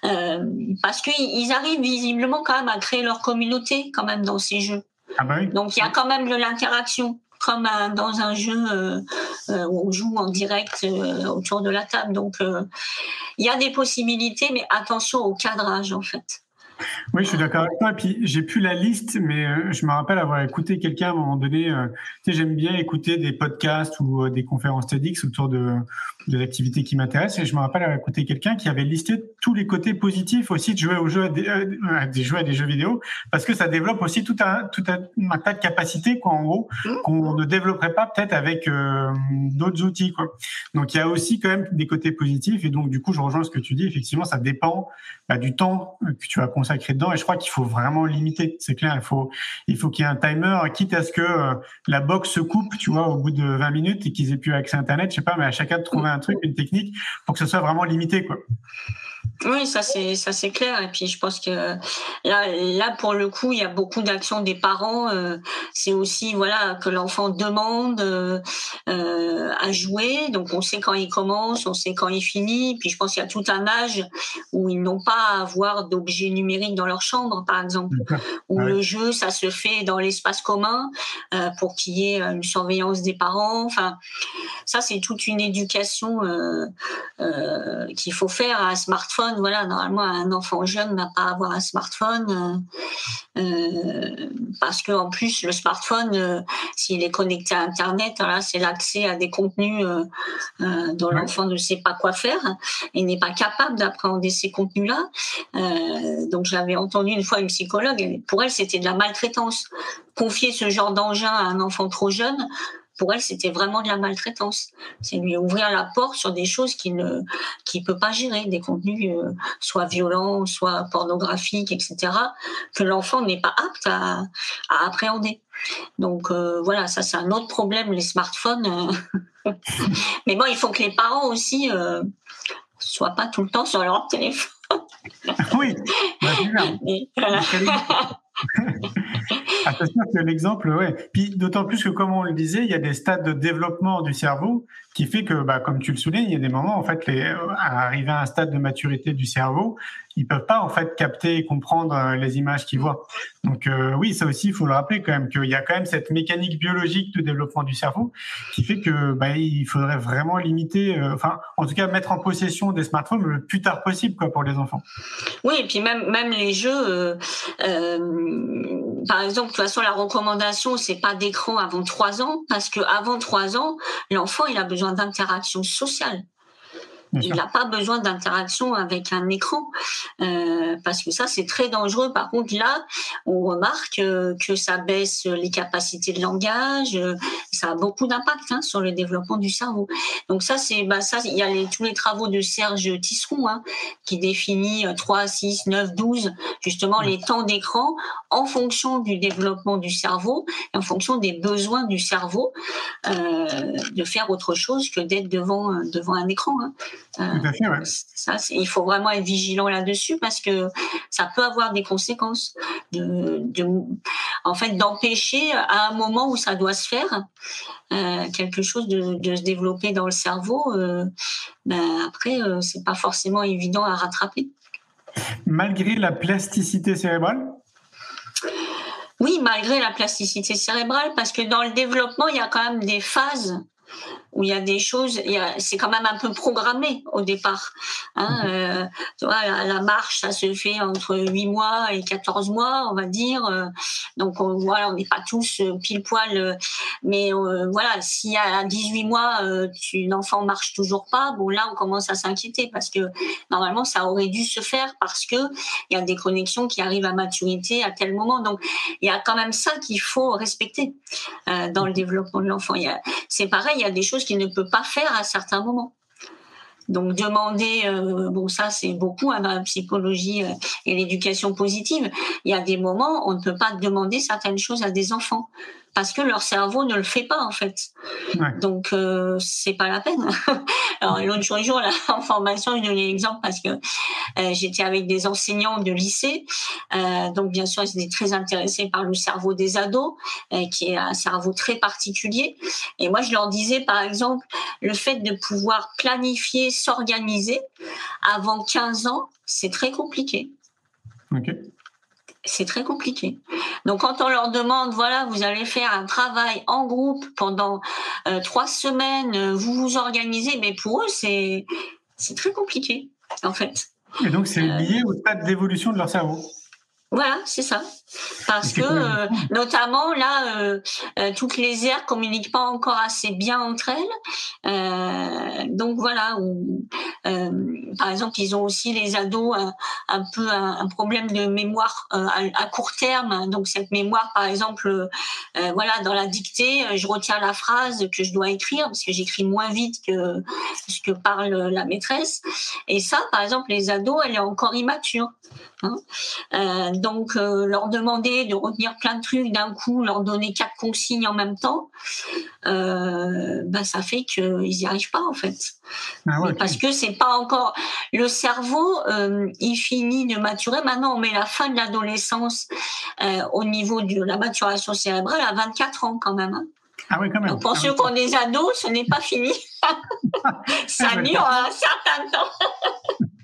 parce qu'ils arrivent visiblement quand même à créer leur communauté quand même dans ces jeux. Ah bah oui. Donc il y a quand même de l'interaction comme un, dans un jeu euh, où on joue en direct euh, autour de la table. Donc il y a des possibilités, mais attention au cadrage en fait. Oui, je suis d'accord avec toi. Et puis, j'ai plus la liste, mais euh, je me rappelle avoir écouté quelqu'un à un moment donné. Euh, tu sais, j'aime bien écouter des podcasts ou euh, des conférences TEDx autour de, des activités qui m'intéressent. Et je me rappelle avoir écouté quelqu'un qui avait listé tous les côtés positifs aussi de jouer aux jeux, des, euh, des jeux à des jeux vidéo, parce que ça développe aussi tout un, tout un, tas de capacités, quoi, en gros, qu'on ne développerait pas peut-être avec euh, d'autres outils, quoi. Donc il y a aussi quand même des côtés positifs. Et donc du coup, je rejoins ce que tu dis. Effectivement, ça dépend bah, du temps que tu vas consacrer dedans. Et je crois qu'il faut vraiment limiter. C'est clair. Il faut, il faut qu'il y ait un timer, quitte à ce que euh, la box se coupe, tu vois, au bout de 20 minutes et qu'ils aient plus accès à Internet. Je sais pas, mais à chacun de trouver un truc, une technique pour que ce soit vraiment limité, quoi. Oui, ça c'est ça c'est clair. Et puis je pense que là, là pour le coup, il y a beaucoup d'actions des parents. Euh, c'est aussi voilà que l'enfant demande euh, euh, à jouer, donc on sait quand il commence, on sait quand il finit. Puis je pense qu'il y a tout un âge où ils n'ont pas à avoir d'objets numériques dans leur chambre, par exemple, où le jeu ça se fait dans l'espace commun pour qu'il y ait une surveillance des parents. Enfin, ça c'est toute une éducation qu'il faut faire à un smartphone voilà, normalement, un enfant jeune n'a pas à avoir un smartphone euh, euh, parce que en plus, le smartphone, euh, s'il est connecté à Internet, c'est l'accès à des contenus dont l'enfant ne sait pas quoi faire et n'est pas capable d'appréhender ces contenus-là. donc, j'avais entendu une fois une psychologue, pour elle, c'était de la maltraitance. Confier ce genre d'engin à un enfant trop jeune, pour elle, c'était vraiment de la maltraitance. C'est lui ouvrir la porte sur des choses qu'il ne peut pas gérer, des contenus euh, soit violents, soit pornographiques, etc., que l'enfant n'est pas apte à, à appréhender. Donc euh, voilà, ça c'est un autre problème, les smartphones. Euh. *laughs* Mais bon, il faut que les parents aussi soient pas tout le temps sur leur téléphone. oui, bah, *laughs* ah, c'est sûr que l'exemple, ouais. Puis d'autant plus que, comme on le disait, il y a des stades de développement du cerveau qui fait que, bah, comme tu le soulignes, il y a des moments, en fait, les, à arriver à un stade de maturité du cerveau, ils peuvent pas en fait capter et comprendre euh, les images qu'ils voient. Donc euh, oui, ça aussi, il faut le rappeler quand même qu'il y a quand même cette mécanique biologique de développement du cerveau qui fait que bah, il faudrait vraiment limiter, euh, enfin en tout cas mettre en possession des smartphones le plus tard possible quoi pour les enfants. Oui, et puis même même les jeux, par exemple, de toute façon la recommandation c'est pas d'écran avant trois ans parce que avant trois ans, l'enfant il a besoin d'interaction sociale il n'a pas besoin d'interaction avec un écran euh, parce que ça c'est très dangereux. Par contre là, on remarque euh, que ça baisse les capacités de langage, euh, ça a beaucoup d'impact hein, sur le développement du cerveau. Donc ça c'est bah ça il y a les, tous les travaux de Serge Tisseron hein, qui définit 3, 6, 9, 12 justement les temps d'écran en fonction du développement du cerveau, en fonction des besoins du cerveau de faire autre chose que d'être devant devant un écran. Hein. Euh, ça, il faut vraiment être vigilant là-dessus parce que ça peut avoir des conséquences. De, en fait, d'empêcher à un moment où ça doit se faire euh, quelque chose de, se développer dans le cerveau. Euh, ben après, c'est pas forcément évident à rattraper. Malgré la plasticité cérébrale? Oui, malgré la plasticité cérébrale, parce que dans le développement, il y a quand même des phases où il y a des choses, c'est quand même un peu programmé au départ. Hein, mhm. euh, tu vois, la, marche, ça se fait entre 8 mois et 14 mois, on va dire. Euh, donc on, voilà, on n'est pas tous euh, pile poil. mais voilà, si à 18 mois, tu, l'enfant marche toujours pas, bon là, on commence à s'inquiéter parce que normalement, ça aurait dû se faire parce que il y a des connexions qui arrivent à maturité à tel moment. Donc il y a quand même ça qu'il faut respecter dans le développement de l'enfant. C'est pareil, il y a des choses qu'il ne peut pas faire à certains moments. Donc demander, euh, bon ça c'est beaucoup hein, dans la psychologie euh, et l'éducation positive. Il y a des moments on ne peut pas demander certaines choses à des enfants parce que leur cerveau ne le fait pas en fait. Donc euh, c'est pas la peine. *laughs* Alors l'autre jour là en *laughs* formation, je donnais l'exemple parce que euh, j'étais avec des enseignants de lycée, euh, donc bien sûr ils étaient très intéressés par le cerveau des ados, euh, qui est un cerveau très particulier. Et moi je leur disais par exemple le fait de pouvoir planifier, s'organiser avant 15 ans, c'est très compliqué. C'est très compliqué. Donc quand on leur demande, voilà, vous allez faire un travail en groupe pendant euh, trois semaines, euh, vous vous organisez, mais pour eux, c'est c'est très compliqué, en fait. Et donc c'est euh, lié au stade d'évolution de leur cerveau. Voilà, c'est ça. Parce que, euh, notamment, là, euh, euh, toutes les aires communiquent pas encore assez bien entre elles. donc voilà, par exemple, ils ont aussi les ados un, peu un, problème de mémoire à, court terme. Donc cette mémoire, par exemple, voilà, dans la dictée, je retiens la phrase que je dois écrire parce que j'écris moins vite que ce que parle la maîtresse. Et ça, par exemple, les ados, elle est encore immature. Hein. donc leur demander de retenir plein de trucs d'un coup, leur donner quatre consignes en même temps, euh, bah, ça fait qu'ils n'y arrivent pas en fait. Ah parce que c'est pas encore le cerveau, euh, il finit de maturer. Maintenant, on met la fin de l'adolescence euh, au niveau de la maturation cérébrale à 24 ans quand même. Hein. Ah oui, quand même. pour ceux qui ont des ados, ce n'est pas fini. *laughs* ça dure un certain temps. *laughs*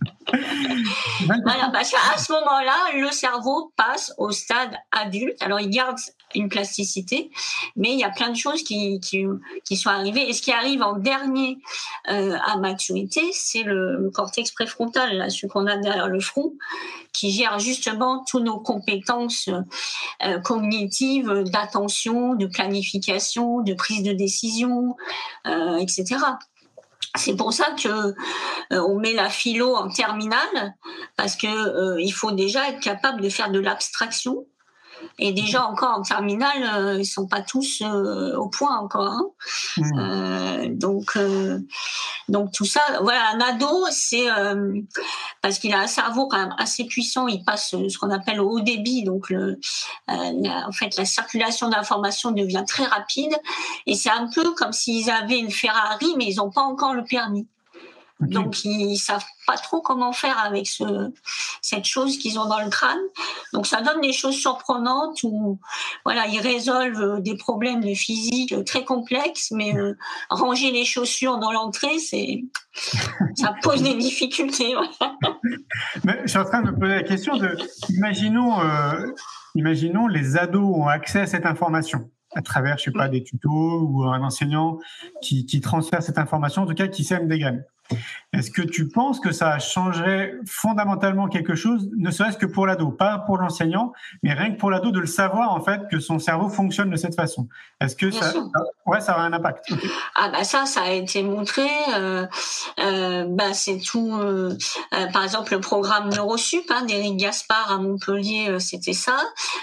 voilà, parce qu'à ce moment-là, le cerveau passe au stade adulte. Alors, il garde une plasticité, mais il y a plein de choses qui, qui, sont arrivées. Et ce qui arrive en dernier euh, à maturité, c'est le, cortex préfrontal, là, celui qu'on a derrière le front, qui gère justement toutes nos compétences euh, cognitives d'attention, de planification, de prise de décision, euh, etc. C'est pour ça que euh, on met la philo en terminale parce que euh, il faut déjà être capable de faire de l'abstraction et déjà encore en terminale, euh, ils sont pas tous euh, au point encore. Hein. Mmh. Euh, donc, donc tout ça, voilà, un ado, c'est parce qu'il a un cerveau quand même assez puissant. Il passe ce qu'on appelle au haut débit, donc le, en fait la circulation d'informations devient très rapide. Et c'est un peu comme s'ils avaient une Ferrari, mais ils n'ont pas encore le permis. Donc ils savent pas trop comment faire avec ce, cette chose qu'ils ont dans le crâne. Donc ça donne des choses surprenantes où voilà ils résolvent des problèmes de physique très complexes, mais euh, ranger les chaussures dans l'entrée, c'est ça pose des difficultés. *laughs* mais je suis en train de me poser la question de imaginons euh, imaginons les ados ont accès à cette information à travers, je sais pas, des tutos ou un enseignant qui, qui transfère cette information, en tout cas qui sème des graines. Est-ce que tu penses que ça changerait fondamentalement quelque chose, ne serait-ce que pour l'ado, pas pour l'enseignant, mais rien que pour l'ado de le savoir en fait que son cerveau fonctionne de cette façon Est-ce que ça, ouais, ça aura un impact Ah bah ça, ça a été montré. Euh, euh, bah c'est tout. Euh, par exemple, le programme Neurosup hein, d'Éric Gaspard à Montpellier, c'était ça.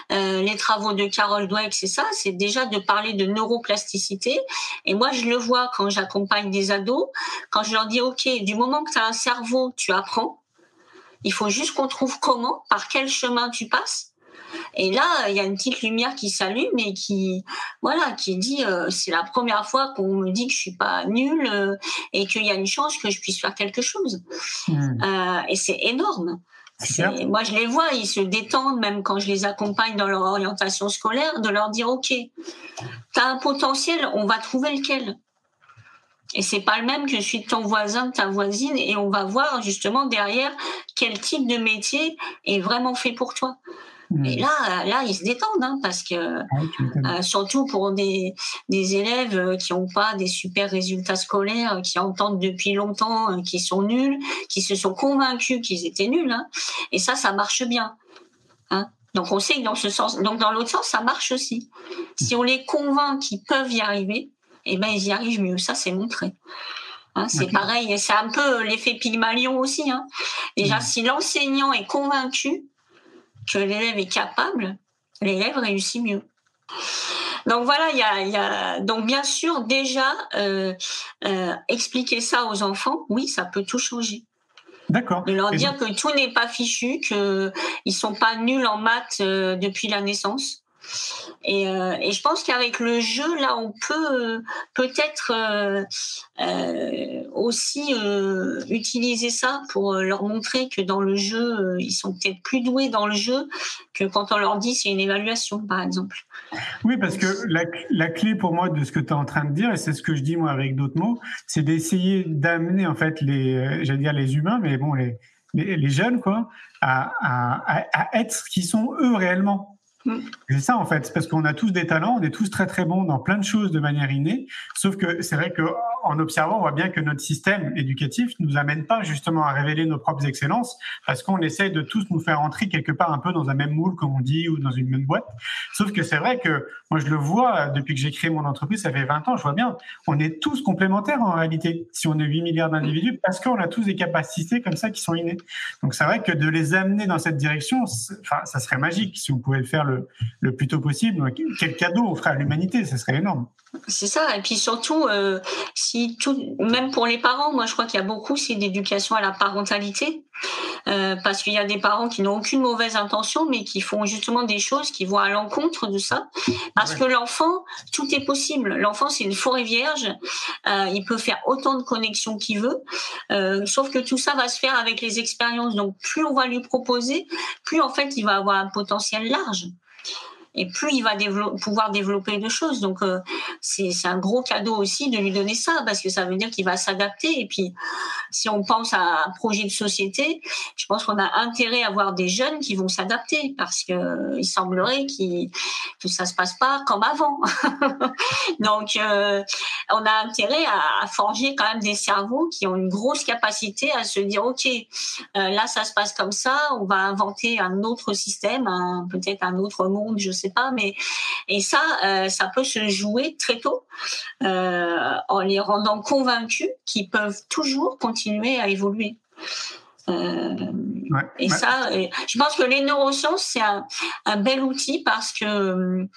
les travaux de Carole Dweck, c'est ça. C'est déjà de parler de neuroplasticité. Et moi, je le vois quand j'accompagne des ados, quand je leur dis OK, du moment que tu as un cerveau, tu apprends. Il faut juste qu'on trouve comment, par quel chemin tu passes. Et là, il y a une petite lumière qui s'allume et qui, voilà, qui dit euh, c'est la première fois qu'on me dit que je suis pas nulle euh, et qu'il y a une chance que je puisse faire quelque chose. Hmm. Euh, et c'est énorme. Moi, je les vois, ils se détendent même quand je les accompagne dans leur orientation scolaire, de leur dire ok, tu as un potentiel, on va trouver lequel. Et c'est pas le même que celui de ton voisin, de ta voisine, et on va voir justement derrière quel type de métier est vraiment fait pour toi. Hmm. Et là, là, ils se détendent, hein, parce que ah euh, surtout pour des, des élèves euh, qui n'ont pas des super résultats scolaires, qui entendent depuis longtemps euh, qu'ils sont nuls, qui se sont convaincus qu'ils étaient nuls, hein, et ça, ça marche bien. Hein. Donc on sait que dans ce sens, donc dans l'autre sens, ça marche aussi. Si on les convainc qu'ils peuvent y arriver, et eh ben ils y arrivent mieux. Ça, c'est montré. Hein, c'est pareil, c'est un peu l'effet Pygmalion aussi. Hein. Déjà, mm. si l'enseignant est convaincu que l'élève est capable, l'élève réussit mieux. Donc voilà, il y a, donc bien sûr déjà euh, euh, expliquer ça aux enfants, oui, ça peut tout changer. D'accord. De leur dire que tout n'est pas fichu, qu'ils ne sont pas nuls en maths euh, depuis la naissance. Et, euh, et, je pense qu'avec le jeu, là, on peut euh, peut-être euh, aussi utiliser ça pour leur montrer que dans le jeu, ils sont peut-être plus doués dans le jeu que quand on leur dit c'est une évaluation, par exemple. Oui, parce que la, clé pour moi de ce que tu es en train de dire, et c'est ce que je dis moi avec d'autres mots, c'est d'essayer d'amener en fait les, j'allais dire les humains, mais bon les les, jeunes quoi, à, à être ce qu'ils sont eux réellement. C'est ça en fait, parce qu'on a tous des talents, on est tous très très bons dans plein de choses de manière innée, sauf que c'est vrai que en observant, on voit bien que notre système éducatif nous amène pas justement à révéler nos propres excellences parce qu'on essaye de tous nous faire entrer quelque part un peu dans un même moule, comme on dit, ou dans une même boîte. Sauf que c'est vrai que moi, je le vois depuis que j'ai créé mon entreprise, ça fait 20 ans, je vois bien, on est tous complémentaires en réalité, si on est 8 milliards d'individus, parce qu'on a tous des capacités comme ça qui sont innées. Donc c'est vrai que de les amener dans cette direction, enfin, ça serait magique si vous pouvez le faire le plus tôt possible. Quel cadeau on ferait à l'humanité, ça serait énorme. C'est ça. Et puis surtout, euh, même pour les parents, moi je crois qu'il y a beaucoup, c'est d'éducation à la parentalité. Euh, parce qu'il y a des parents qui n'ont aucune mauvaise intention, mais qui font justement des choses qui vont à l'encontre de ça. Parce que l'enfant, tout est possible. L'enfant, c'est une forêt vierge. Euh, il peut faire autant de connexions qu'il veut. Sauf que tout ça va se faire avec les expériences. Donc, plus on va lui proposer, plus en fait, il va avoir un potentiel large et plus il va pouvoir développer de choses. Donc euh, c'est un gros cadeau aussi de lui donner ça parce que ça veut dire qu'il va s'adapter. Et puis si on pense à un projet de société, je pense qu'on a intérêt à avoir des jeunes qui vont s'adapter parce que il semblerait que ça se passe pas comme avant. *laughs* Donc euh, on a intérêt à, forger quand même des cerveaux qui ont une grosse capacité à se dire ok euh, là ça se passe comme ça, on va inventer un autre système, peut-être un autre monde, je sais pas, mais et ça, euh, ça peut se jouer très tôt euh, en les rendant convaincus qu'ils peuvent toujours continuer à évoluer. Euh, et ça, je pense que les neurosciences, c'est un, bel outil parce que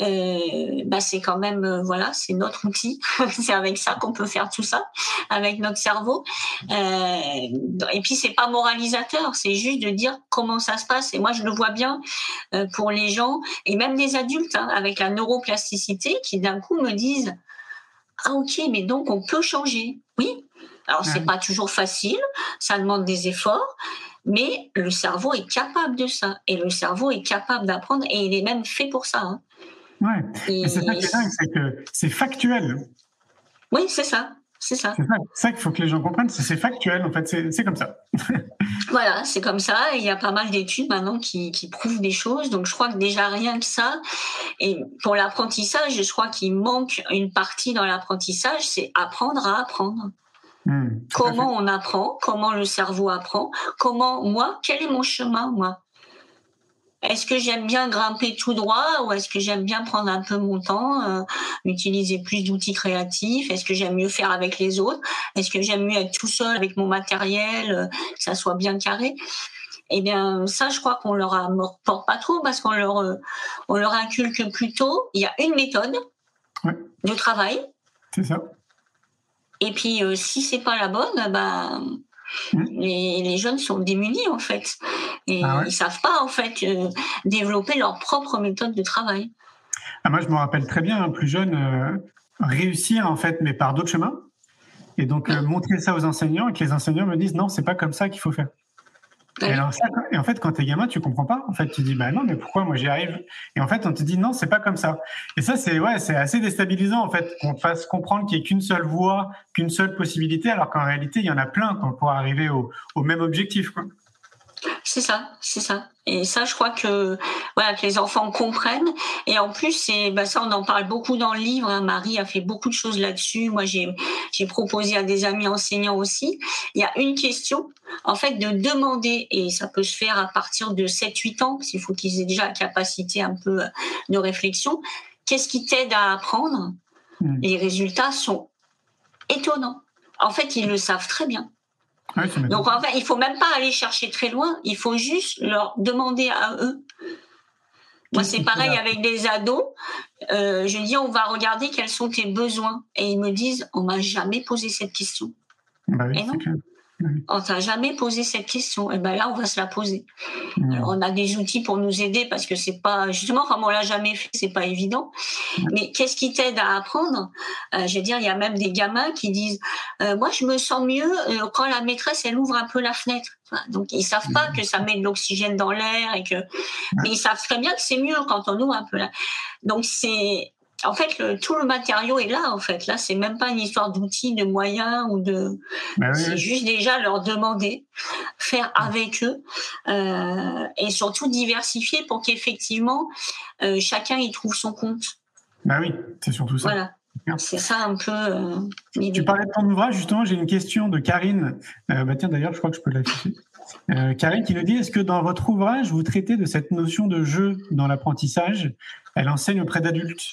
euh, bah c'est quand même, euh, voilà, c'est notre outil. *laughs* c'est avec ça qu'on peut faire tout ça, avec notre cerveau. et puis, c'est pas moralisateur, c'est juste de dire comment ça se passe. Et moi, je le vois bien pour les gens, et même des adultes, hein, avec la neuroplasticité, qui d'un coup me disent, ah ok, mais donc on peut changer. Oui, alors, c'est pas toujours facile, ça demande des efforts, mais le cerveau est capable de ça. Et le cerveau est capable d'apprendre et il est même fait pour ça. Hein. Ouais. C'est ça qui est dingue, c'est que c'est factuel. Oui, c'est ça. C'est ça. C'est ça, qu'il faut que les gens comprennent, c'est factuel, en fait, c'est comme ça. *laughs* voilà, c'est comme ça. Il y a pas mal d'études maintenant qui, qui, prouvent des choses. Donc, je crois que déjà rien que ça, et pour l'apprentissage, je crois qu'il manque une partie dans l'apprentissage, c'est apprendre à apprendre. Hmm, comment on apprend, comment le cerveau apprend, comment moi, quel est mon chemin, moi? Est-ce que j'aime bien grimper tout droit ou est-ce que j'aime bien prendre un peu mon temps, euh, utiliser plus d'outils créatifs? Est-ce que j'aime mieux faire avec les autres? Est-ce que j'aime mieux être tout seul avec mon matériel, euh, que ça soit bien carré? Eh bien, ça, je crois qu'on leur apporte pas trop parce qu'on leur, euh, on leur inculque plutôt. Il y a une méthode de travail. C'est ça. Et puis, euh, si c'est pas la bonne, bah, mmh. les, jeunes sont démunis en fait, et ah ils savent pas en fait euh, développer leur propre méthode de travail. Ah, moi, je me rappelle très bien, un plus jeune, euh, réussir en fait, mais par d'autres chemins. Et donc montrer ça aux enseignants et que les enseignants me disent non, c'est pas comme ça qu'il faut faire. Et, en fait, quand tu es gamin, tu comprends pas. En fait, tu dis, bah non, mais pourquoi moi j'y arrive? Et en fait, on te dit, non, c'est pas comme ça. Et ça, c'est ouais, c'est assez déstabilisant, en fait, qu'on te fasse comprendre qu'il n'y ait qu'une seule voie, qu'une seule possibilité, alors qu'en réalité, il y en a plein pour arriver au, au même objectif. Quoi. C'est ça, c'est ça. Et ça, je crois que voilà que les enfants comprennent. Et en plus, c'est bah ça, on en parle beaucoup dans le livre. Hein. Marie a fait beaucoup de choses là-dessus. Moi, j'ai j'ai proposé à des amis enseignants aussi. Il y a une question, en fait, de demander, et ça peut se faire à partir de 7-8 ans, parce qu'il faut qu'ils aient déjà la capacité un peu de réflexion. Qu'est-ce qui t'aide à apprendre? Mmh. Les résultats sont étonnants. En fait, ils le savent très bien. Donc en fait, il faut même pas aller chercher très loin, il faut juste leur demander à eux. Moi, c'est pareil avec des ados. Euh, je dis, on va regarder quels sont tes besoins. Et ils me disent, on m'a jamais posé cette question. Bah et non. On t'a jamais posé cette question. Et eh ben là, on va se la poser. on a des outils pour nous aider parce que c'est pas justement comme on l'a jamais fait, c'est pas évident. Mais qu'est-ce qui t'aide à apprendre? Euh, Je veux dire, il y a même des gamins qui disent euh, moi, je me sens mieux euh, quand la maîtresse elle ouvre un peu la fenêtre. donc ils savent pas que ça met de l'oxygène dans l'air et que, mais ils savent très bien que c'est mieux quand on ouvre un peu la. Donc c'est en fait, tout le matériau est là. En fait, là, c'est même pas une histoire d'outils, de moyens ou de. Bah c'est juste déjà leur demander, faire avec eux, euh, et surtout diversifier pour qu'effectivement euh, chacun y trouve son compte. Bah oui, c'est surtout ça. Voilà. C'est ça un peu. Euh, tu parlais de ton ouvrage, justement, j'ai une question de Karine. Bah tiens, d'ailleurs, je crois que je peux l'afficher. Euh, Karine qui nous dit est-ce que dans votre ouvrage, vous traitez de cette notion de jeu dans l'apprentissage? Elle enseigne auprès d'adultes.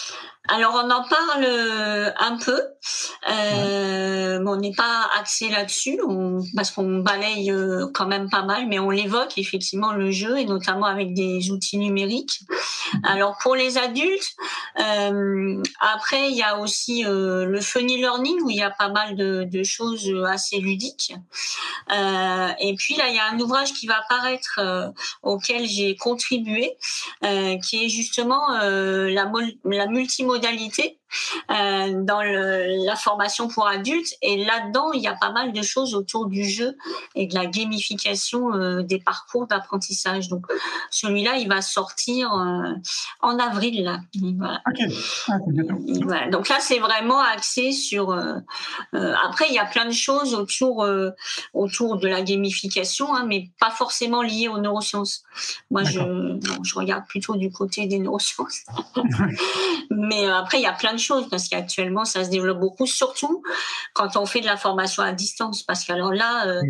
Alors on en parle euh, un peu, euh, mais on n'est pas axé là-dessus parce qu'on balaye euh, quand même pas mal, mais on l'évoque effectivement le jeu et notamment avec des outils numériques. Alors pour les adultes, après il y a aussi le funny learning où il y a pas mal de, de choses assez ludiques. et puis là il y a un ouvrage qui va apparaître auquel j'ai contribué, qui est justement la, la multimodalité modalité euh, dans le, la formation pour adultes. Et là-dedans, il y a pas mal de choses autour du jeu et de la gamification euh, des parcours d'apprentissage. Donc, celui-là, il va sortir euh, en avril. Là. Voilà. Ah, Donc là, c'est vraiment axé sur. après, il y a plein de choses autour autour de la gamification, hein, mais pas forcément liées aux neurosciences. Moi, je, je regarde plutôt du côté des neurosciences. *laughs* mais après, il y a plein de choses parce qu'actuellement, ça se développe beaucoup, surtout quand on fait de la formation à distance. Parce qu'alors là, euh,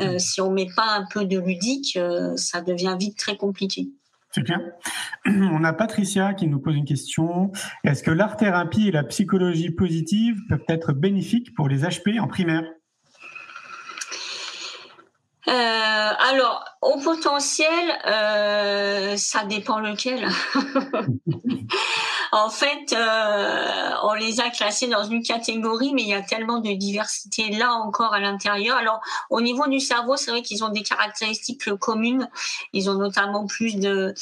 euh, si on met pas un peu de ludique, euh, ça devient vite très compliqué. C'est clair. *clears throat* On a Patricia qui nous pose une question. Est-ce que l'art-thérapie et la psychologie positive peuvent être bénéfiques pour les HP en primaire? Alors, au potentiel, ça dépend lequel. *laughs* En fait, euh, on les a classés dans une catégorie, mais il y a tellement de diversité là encore à l'intérieur. Alors, au niveau du cerveau, c'est vrai qu'ils ont des caractéristiques communes. Ils ont notamment plus de,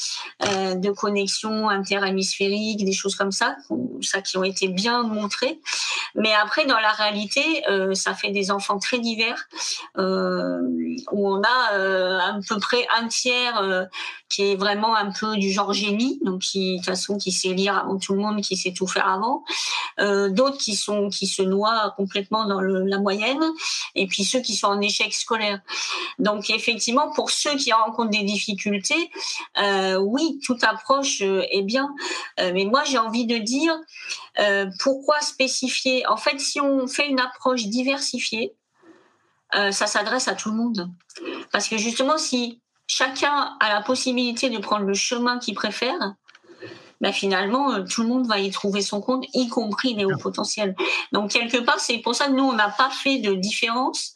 euh, de connexions interhémisphériques, des choses comme ça, ça qui ont été bien montrées. Mais après, dans la réalité, euh, ça fait des enfants très divers, euh, où on a à peu près un tiers qui est vraiment un peu du genre génie, donc qui de toute façon qui sait lire avant tout le monde, qui sait tout faire avant. Euh, D'autres qui sont qui se noient complètement dans la moyenne, et puis ceux qui sont en échec scolaire. Donc effectivement, pour ceux qui rencontrent des difficultés, euh, oui, toute approche euh, est bien. Mais moi, j'ai envie de dire pourquoi spécifier? En fait, si on fait une approche diversifiée, ça s'adresse à tout le monde. Parce que justement, si chacun a la possibilité de prendre le chemin qu'il préfère, ben finalement, euh, tout le monde va y trouver son compte, y compris les hauts potentiels. Donc, quelque part, c'est pour ça que nous, on n'a pas fait de différence,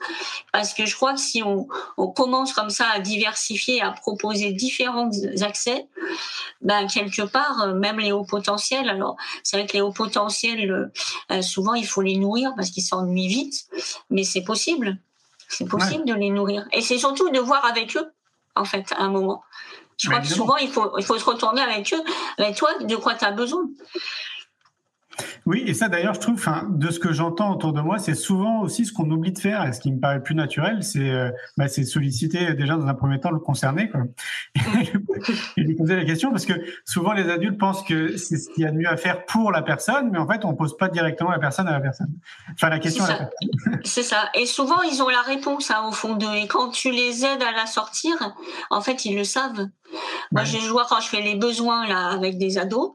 parce que je crois que si on, on, commence comme ça à diversifier, à proposer différents accès, ben, quelque part, euh, même les hauts potentiels, alors, c'est vrai que les hauts potentiels, euh, souvent, il faut les nourrir parce qu'ils s'ennuient vite, mais c'est possible. C'est possible de les nourrir. Et c'est surtout de voir avec eux en fait, à un moment. Je crois que souvent, il faut, il faut se retourner avec eux. Avec toi, de quoi tu as besoin? Oui, et ça d'ailleurs, je trouve, de ce que j'entends autour de moi, c'est souvent aussi ce qu'on oublie de faire. Et ce qui me paraît plus naturel, c'est euh, bah, solliciter déjà dans un premier temps le concerné quoi. *laughs* et lui poser la question parce que souvent les adultes pensent que c'est ce qu'il y a de mieux à faire pour la personne, mais en fait, on pose pas directement la personne à la personne. Enfin, la question à la personne. C'est ça. Et souvent, ils ont la réponse hein, au fond d'eux. Et quand tu les aides à la sortir, en fait, ils le savent. Moi, je vois quand je fais les besoins là avec des ados.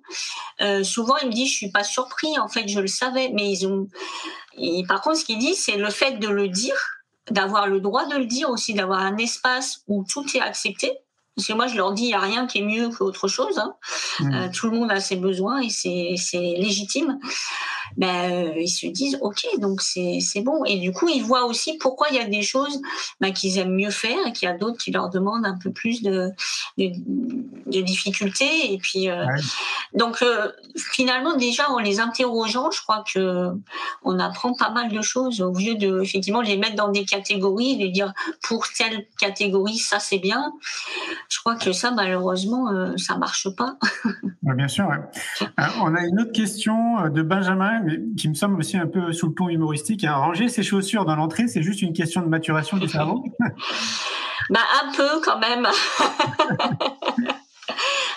Euh, souvent, ils me disent, je suis pas surpris. En fait, je le savais, mais ils ont. Et par contre, ce qu'ils disent, c'est le fait de le dire, d'avoir le droit de le dire aussi, d'avoir un espace où tout est accepté. Parce que moi, je leur dis, il n'y a rien qui est mieux qu'autre chose. Hein. Mmh. Euh, tout le monde a ses besoins et c'est légitime ben, euh, ils se disent ok donc c'est c'est bon. Et du coup ils voient aussi pourquoi il y a des choses ben, qu'ils aiment mieux faire et qu'il y a d'autres qui leur demandent un peu plus de de, de difficultés. Et puis euh, donc euh, finalement déjà en les interrogeant je crois que on apprend pas mal de choses au lieu de effectivement les mettre dans des catégories de dire pour telle catégorie ça c'est bien. Je crois que ça malheureusement ça marche pas. *laughs* Bien sûr on a une autre question de Benjamin mais qui me semble aussi un peu sous le ton humoristique. Hein. Ranger ses chaussures dans l'entrée, c'est juste une question de maturation du cerveau *laughs* bah, Un peu quand même. *laughs*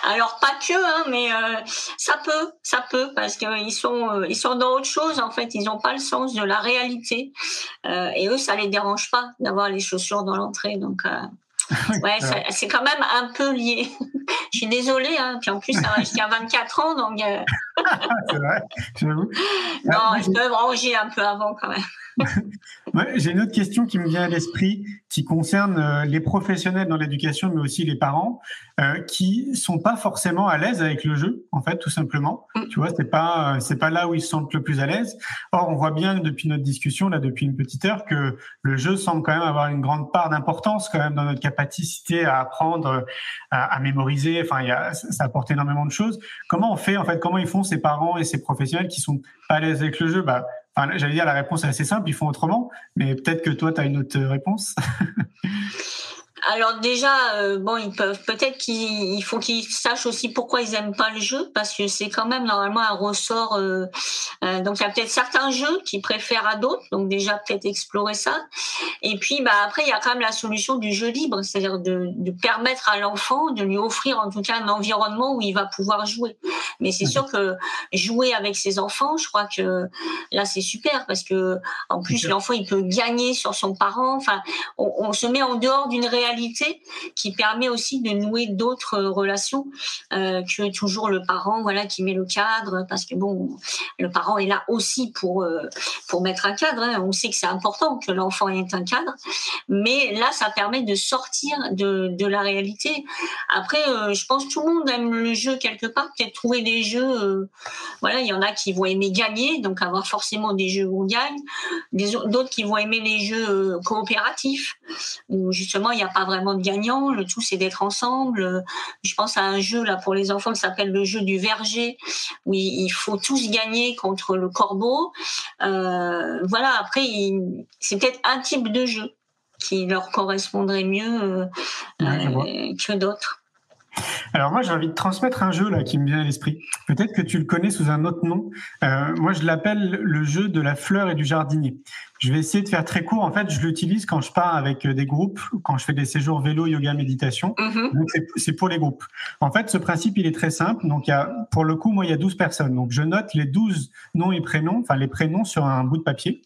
Alors pas que, hein, mais euh, ça peut, ça peut, parce qu'ils sont, euh, ils sont dans autre chose en fait. Ils n'ont pas le sens de la réalité, euh, et eux, ça les dérange pas d'avoir les chaussures dans l'entrée. Donc, *laughs* ouais, c'est quand même un peu lié. *laughs* Je suis désolée, hein. puis en plus, ça va jusqu'à 24 ans, donc. Euh... *laughs* c'est vrai, j'avoue. Non, je peux ranger un peu avant quand même. *laughs* J'ai une autre question qui me vient à l'esprit, qui concerne euh, les professionnels dans l'éducation, mais aussi les parents, euh, qui sont pas forcément à l'aise avec le jeu, en fait, tout simplement. Mm. Tu vois, c'est pas c'est pas là où ils se sentent le plus à l'aise. Or, on voit bien depuis notre discussion là, depuis une petite heure, que le jeu semble quand même avoir une grande part d'importance quand même dans notre capacité à apprendre, à, à mémoriser. Enfin, il y a, ça apporte énormément de choses. Comment on fait en fait Comment ils font ces parents et ces professionnels qui sont pas à l'aise avec le jeu? Bah J'allais dire la réponse est assez simple, ils font autrement, mais peut-être que toi, tu as une autre réponse. *laughs* Alors déjà, euh, bon, ils peuvent peut-être qu'il faut qu'ils sachent aussi pourquoi ils aiment pas le jeu, parce que c'est quand même normalement un ressort. Euh, euh, donc il y a peut-être certains jeux qu'ils préfèrent à d'autres, donc déjà peut-être explorer ça. Et puis bah après il y a quand même la solution du jeu libre, c'est-à-dire de, de, permettre à l'enfant de lui offrir en tout cas un environnement où il va pouvoir jouer. Mais c'est sûr que jouer avec ses enfants, je crois que là c'est super parce que en plus l'enfant il peut gagner sur son parent. Enfin, on, on se met en dehors d'une réalité qui permet aussi de nouer d'autres relations euh, que toujours le parent voilà qui met le cadre parce que bon le parent est là aussi pour euh, pour mettre un cadre hein. on sait que c'est important que l'enfant ait un cadre mais là ça permet de sortir de, de la réalité après euh, je pense que tout le monde aime le jeu quelque part peut-être trouver des jeux voilà il y en a qui vont aimer gagner donc avoir forcément des jeux où on gagne d'autres qui vont aimer les jeux coopératifs où justement il n'y a pas vraiment de gagnant. Le tout, c'est d'être ensemble. Je pense à un jeu là pour les enfants qui s'appelle le jeu du verger, où il faut tous gagner contre le corbeau. Euh, voilà. Après, c'est peut-être un type de jeu qui leur correspondrait mieux euh, euh, que d'autres. Alors moi j'ai envie de transmettre un jeu là qui me vient à l'esprit. Peut-être que tu le connais sous un autre nom. Euh, moi je l'appelle le jeu de la fleur et du jardinier. Je vais essayer de faire très court. En fait, je l'utilise quand je pars avec des groupes, quand je fais des séjours vélo, yoga, méditation. Mm-hmm. Donc c'est pour les groupes. En fait, ce principe il est très simple. Donc il y a, pour le coup, moi il y a 12 personnes. Donc je note les 12 noms et prénoms, enfin les prénoms sur un bout de papier.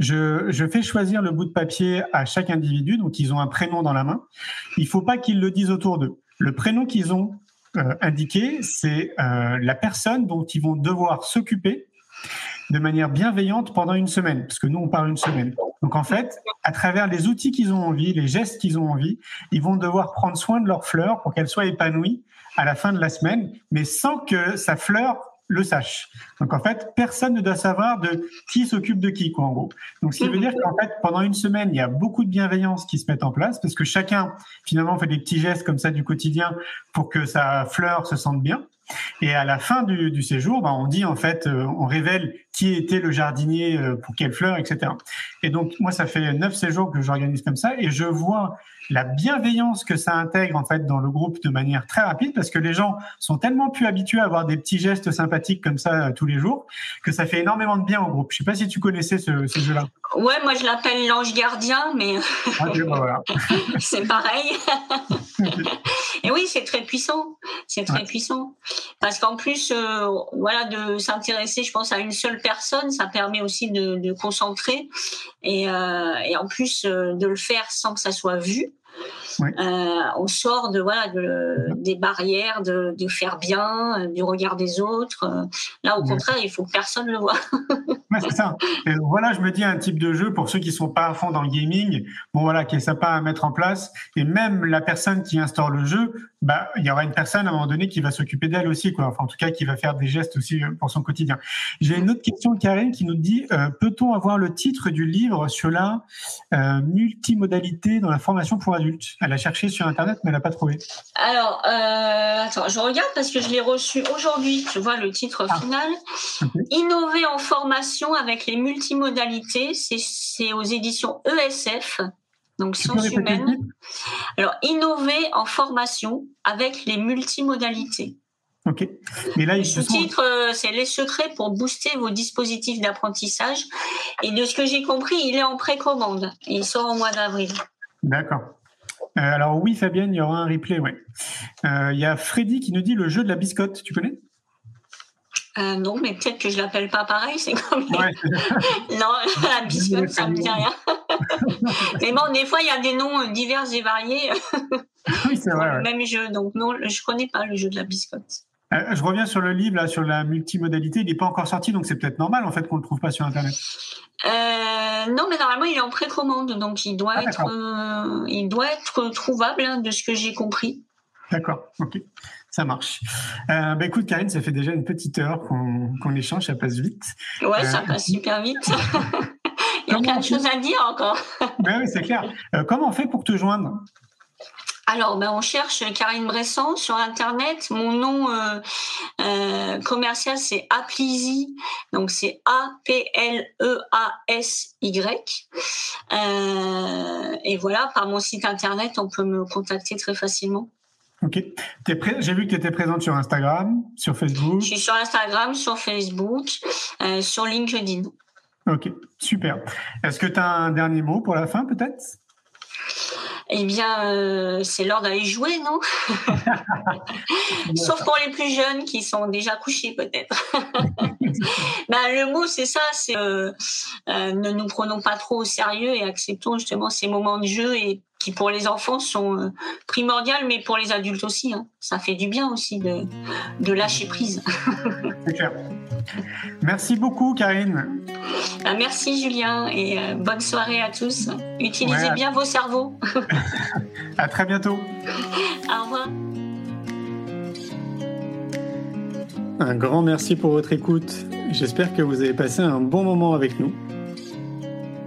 Je, je, fais choisir le bout de papier à chaque individu, donc ils ont un prénom dans la main. Il faut pas qu'ils le disent autour d'eux. Le prénom qu'ils ont euh, indiqué, c'est euh, la personne dont ils vont devoir s'occuper de manière bienveillante pendant une semaine, parce que nous, on parle une semaine. Donc en fait, à travers les outils qu'ils ont envie, les gestes qu'ils ont envie, ils vont devoir prendre soin de leurs fleurs pour qu'elles soient épanouies à la fin de la semaine, mais sans que sa fleur le sache. Donc en fait, personne ne doit savoir de qui s'occupe de qui, quoi, en gros. Donc ce qui veut dire qu'en fait, pendant une semaine, il y a beaucoup de bienveillance qui se met en place parce que chacun, finalement, fait des petits gestes comme ça du quotidien pour que sa fleur se sente bien. Et à la fin du, du séjour, bah, on dit en fait, euh, on révèle qui était le jardinier euh, pour quelle fleur, etc. Et donc moi, ça fait neuf séjours que j'organise comme ça, et je vois la bienveillance que ça intègre en fait dans le groupe de manière très rapide, parce que les gens sont tellement plus habitués à avoir des petits gestes sympathiques comme ça euh, tous les jours, que ça fait énormément de bien au groupe. Je sais pas si tu connaissais ce, ce jeu-là. Ouais, moi je l'appelle l'ange gardien, mais *laughs* ah, bah, voilà. *laughs* c'est pareil. *laughs* et oui, c'est très puissant. C'est très puissant. Parce qu'en plus, euh, voilà, de s'intéresser, je pense, à une seule personne, ça permet aussi de, de concentrer et, euh, et en plus euh, de le faire sans que ça soit vu. Euh, on sort de voilà de, des barrières de, de, faire bien, euh, du regard des autres. Euh, là, au contraire, il faut que personne le voit. *laughs* ouais, c'est ça. Et voilà, je me dis un type de jeu pour ceux qui sont pas à fond dans le gaming, bon voilà, qui est sympa à mettre en place. Et même la personne qui instaure le jeu, bah il y aura une personne à un moment donné qui va s'occuper d'elle aussi, quoi. Enfin, en tout cas, qui va faire des gestes aussi pour son quotidien. J'ai une autre question, Karine, qui nous dit euh, peut-on avoir le titre du livre sur la euh, multimodalité dans la formation pour adultes? Elle a cherché sur Internet, mais elle n'a pas trouvé. Alors, euh, attends, je regarde parce que je l'ai reçu aujourd'hui. Je vois le titre ah. final. Innover en formation avec les multimodalités. C'est aux éditions ESF, donc sciences humaines. Alors, innover en formation avec les multimodalités. Ok. Mais là, le sous-titre, euh, c'est les secrets pour booster vos dispositifs d'apprentissage. Et de ce que j'ai compris, il est en précommande. Il sort au mois d'avril. D'accord. Euh, alors oui, Fabienne, il y aura un replay, ouais. Euh, il y a Freddy qui nous dit le jeu de la biscotte, tu connais? Euh, non, mais peut-être que je l'appelle pas pareil, c'est comme *laughs* non, *laughs* la biscotte, ça me dit rien. *laughs* mais bon, des fois, il y a des noms divers et variés. Oui, c'est vrai. ouais. Même jeu. Donc non, je connais pas le jeu de la biscotte. Euh, je reviens sur le livre, là, sur la multimodalité. Il n'est pas encore sorti, donc c'est peut-être normal, en fait, qu'on ne le trouve pas sur Internet. Euh, non, mais normalement, il est en précommande, donc il doit Ah, être, il doit être trouvable hein, de ce que j'ai compris. D'accord, ok. Ça marche. Euh, bah, écoute, Karine, ça fait déjà une petite heure qu'on échange, ça passe vite. Ouais, ça Euh, passe super vite. *laughs* il y a plein de choses à dire encore. Ben oui, c'est clair. Euh, comment on fait pour te joindre? Alors, ben, on cherche Karine Bressan sur Internet. Mon nom euh, euh, commercial, c'est Aplisy. Donc, c'est A-P-L-E-A-S-Y. Euh, et voilà, par mon site Internet, on peut me contacter très facilement. Ok. J'ai vu que tu étais présente sur Instagram, sur Facebook. Je suis sur Instagram, sur Facebook, euh, sur LinkedIn. Ok, super. Est-ce que tu as un dernier mot pour la fin, peut-être? Eh bien, euh, c'est l'heure d'aller jouer, non? *laughs* Sauf pour les plus jeunes qui sont déjà couchés, peut-être. *laughs* ben, le mot, c'est ça, c'est euh, ne nous prenons pas trop au sérieux et acceptons justement ces moments de jeu et qui pour les enfants sont euh, primordiaux, mais pour les adultes aussi. hein. Ça fait du bien aussi de, de lâcher prise. *laughs* C'est clair. Merci beaucoup, Karine. Ben, merci Julien et euh, bonne soirée à tous. Utilisez Ouais. bien vos cerveaux. *laughs* *laughs* À très bientôt. Au revoir. Un grand merci pour votre écoute. J'espère que vous avez passé un bon moment avec nous.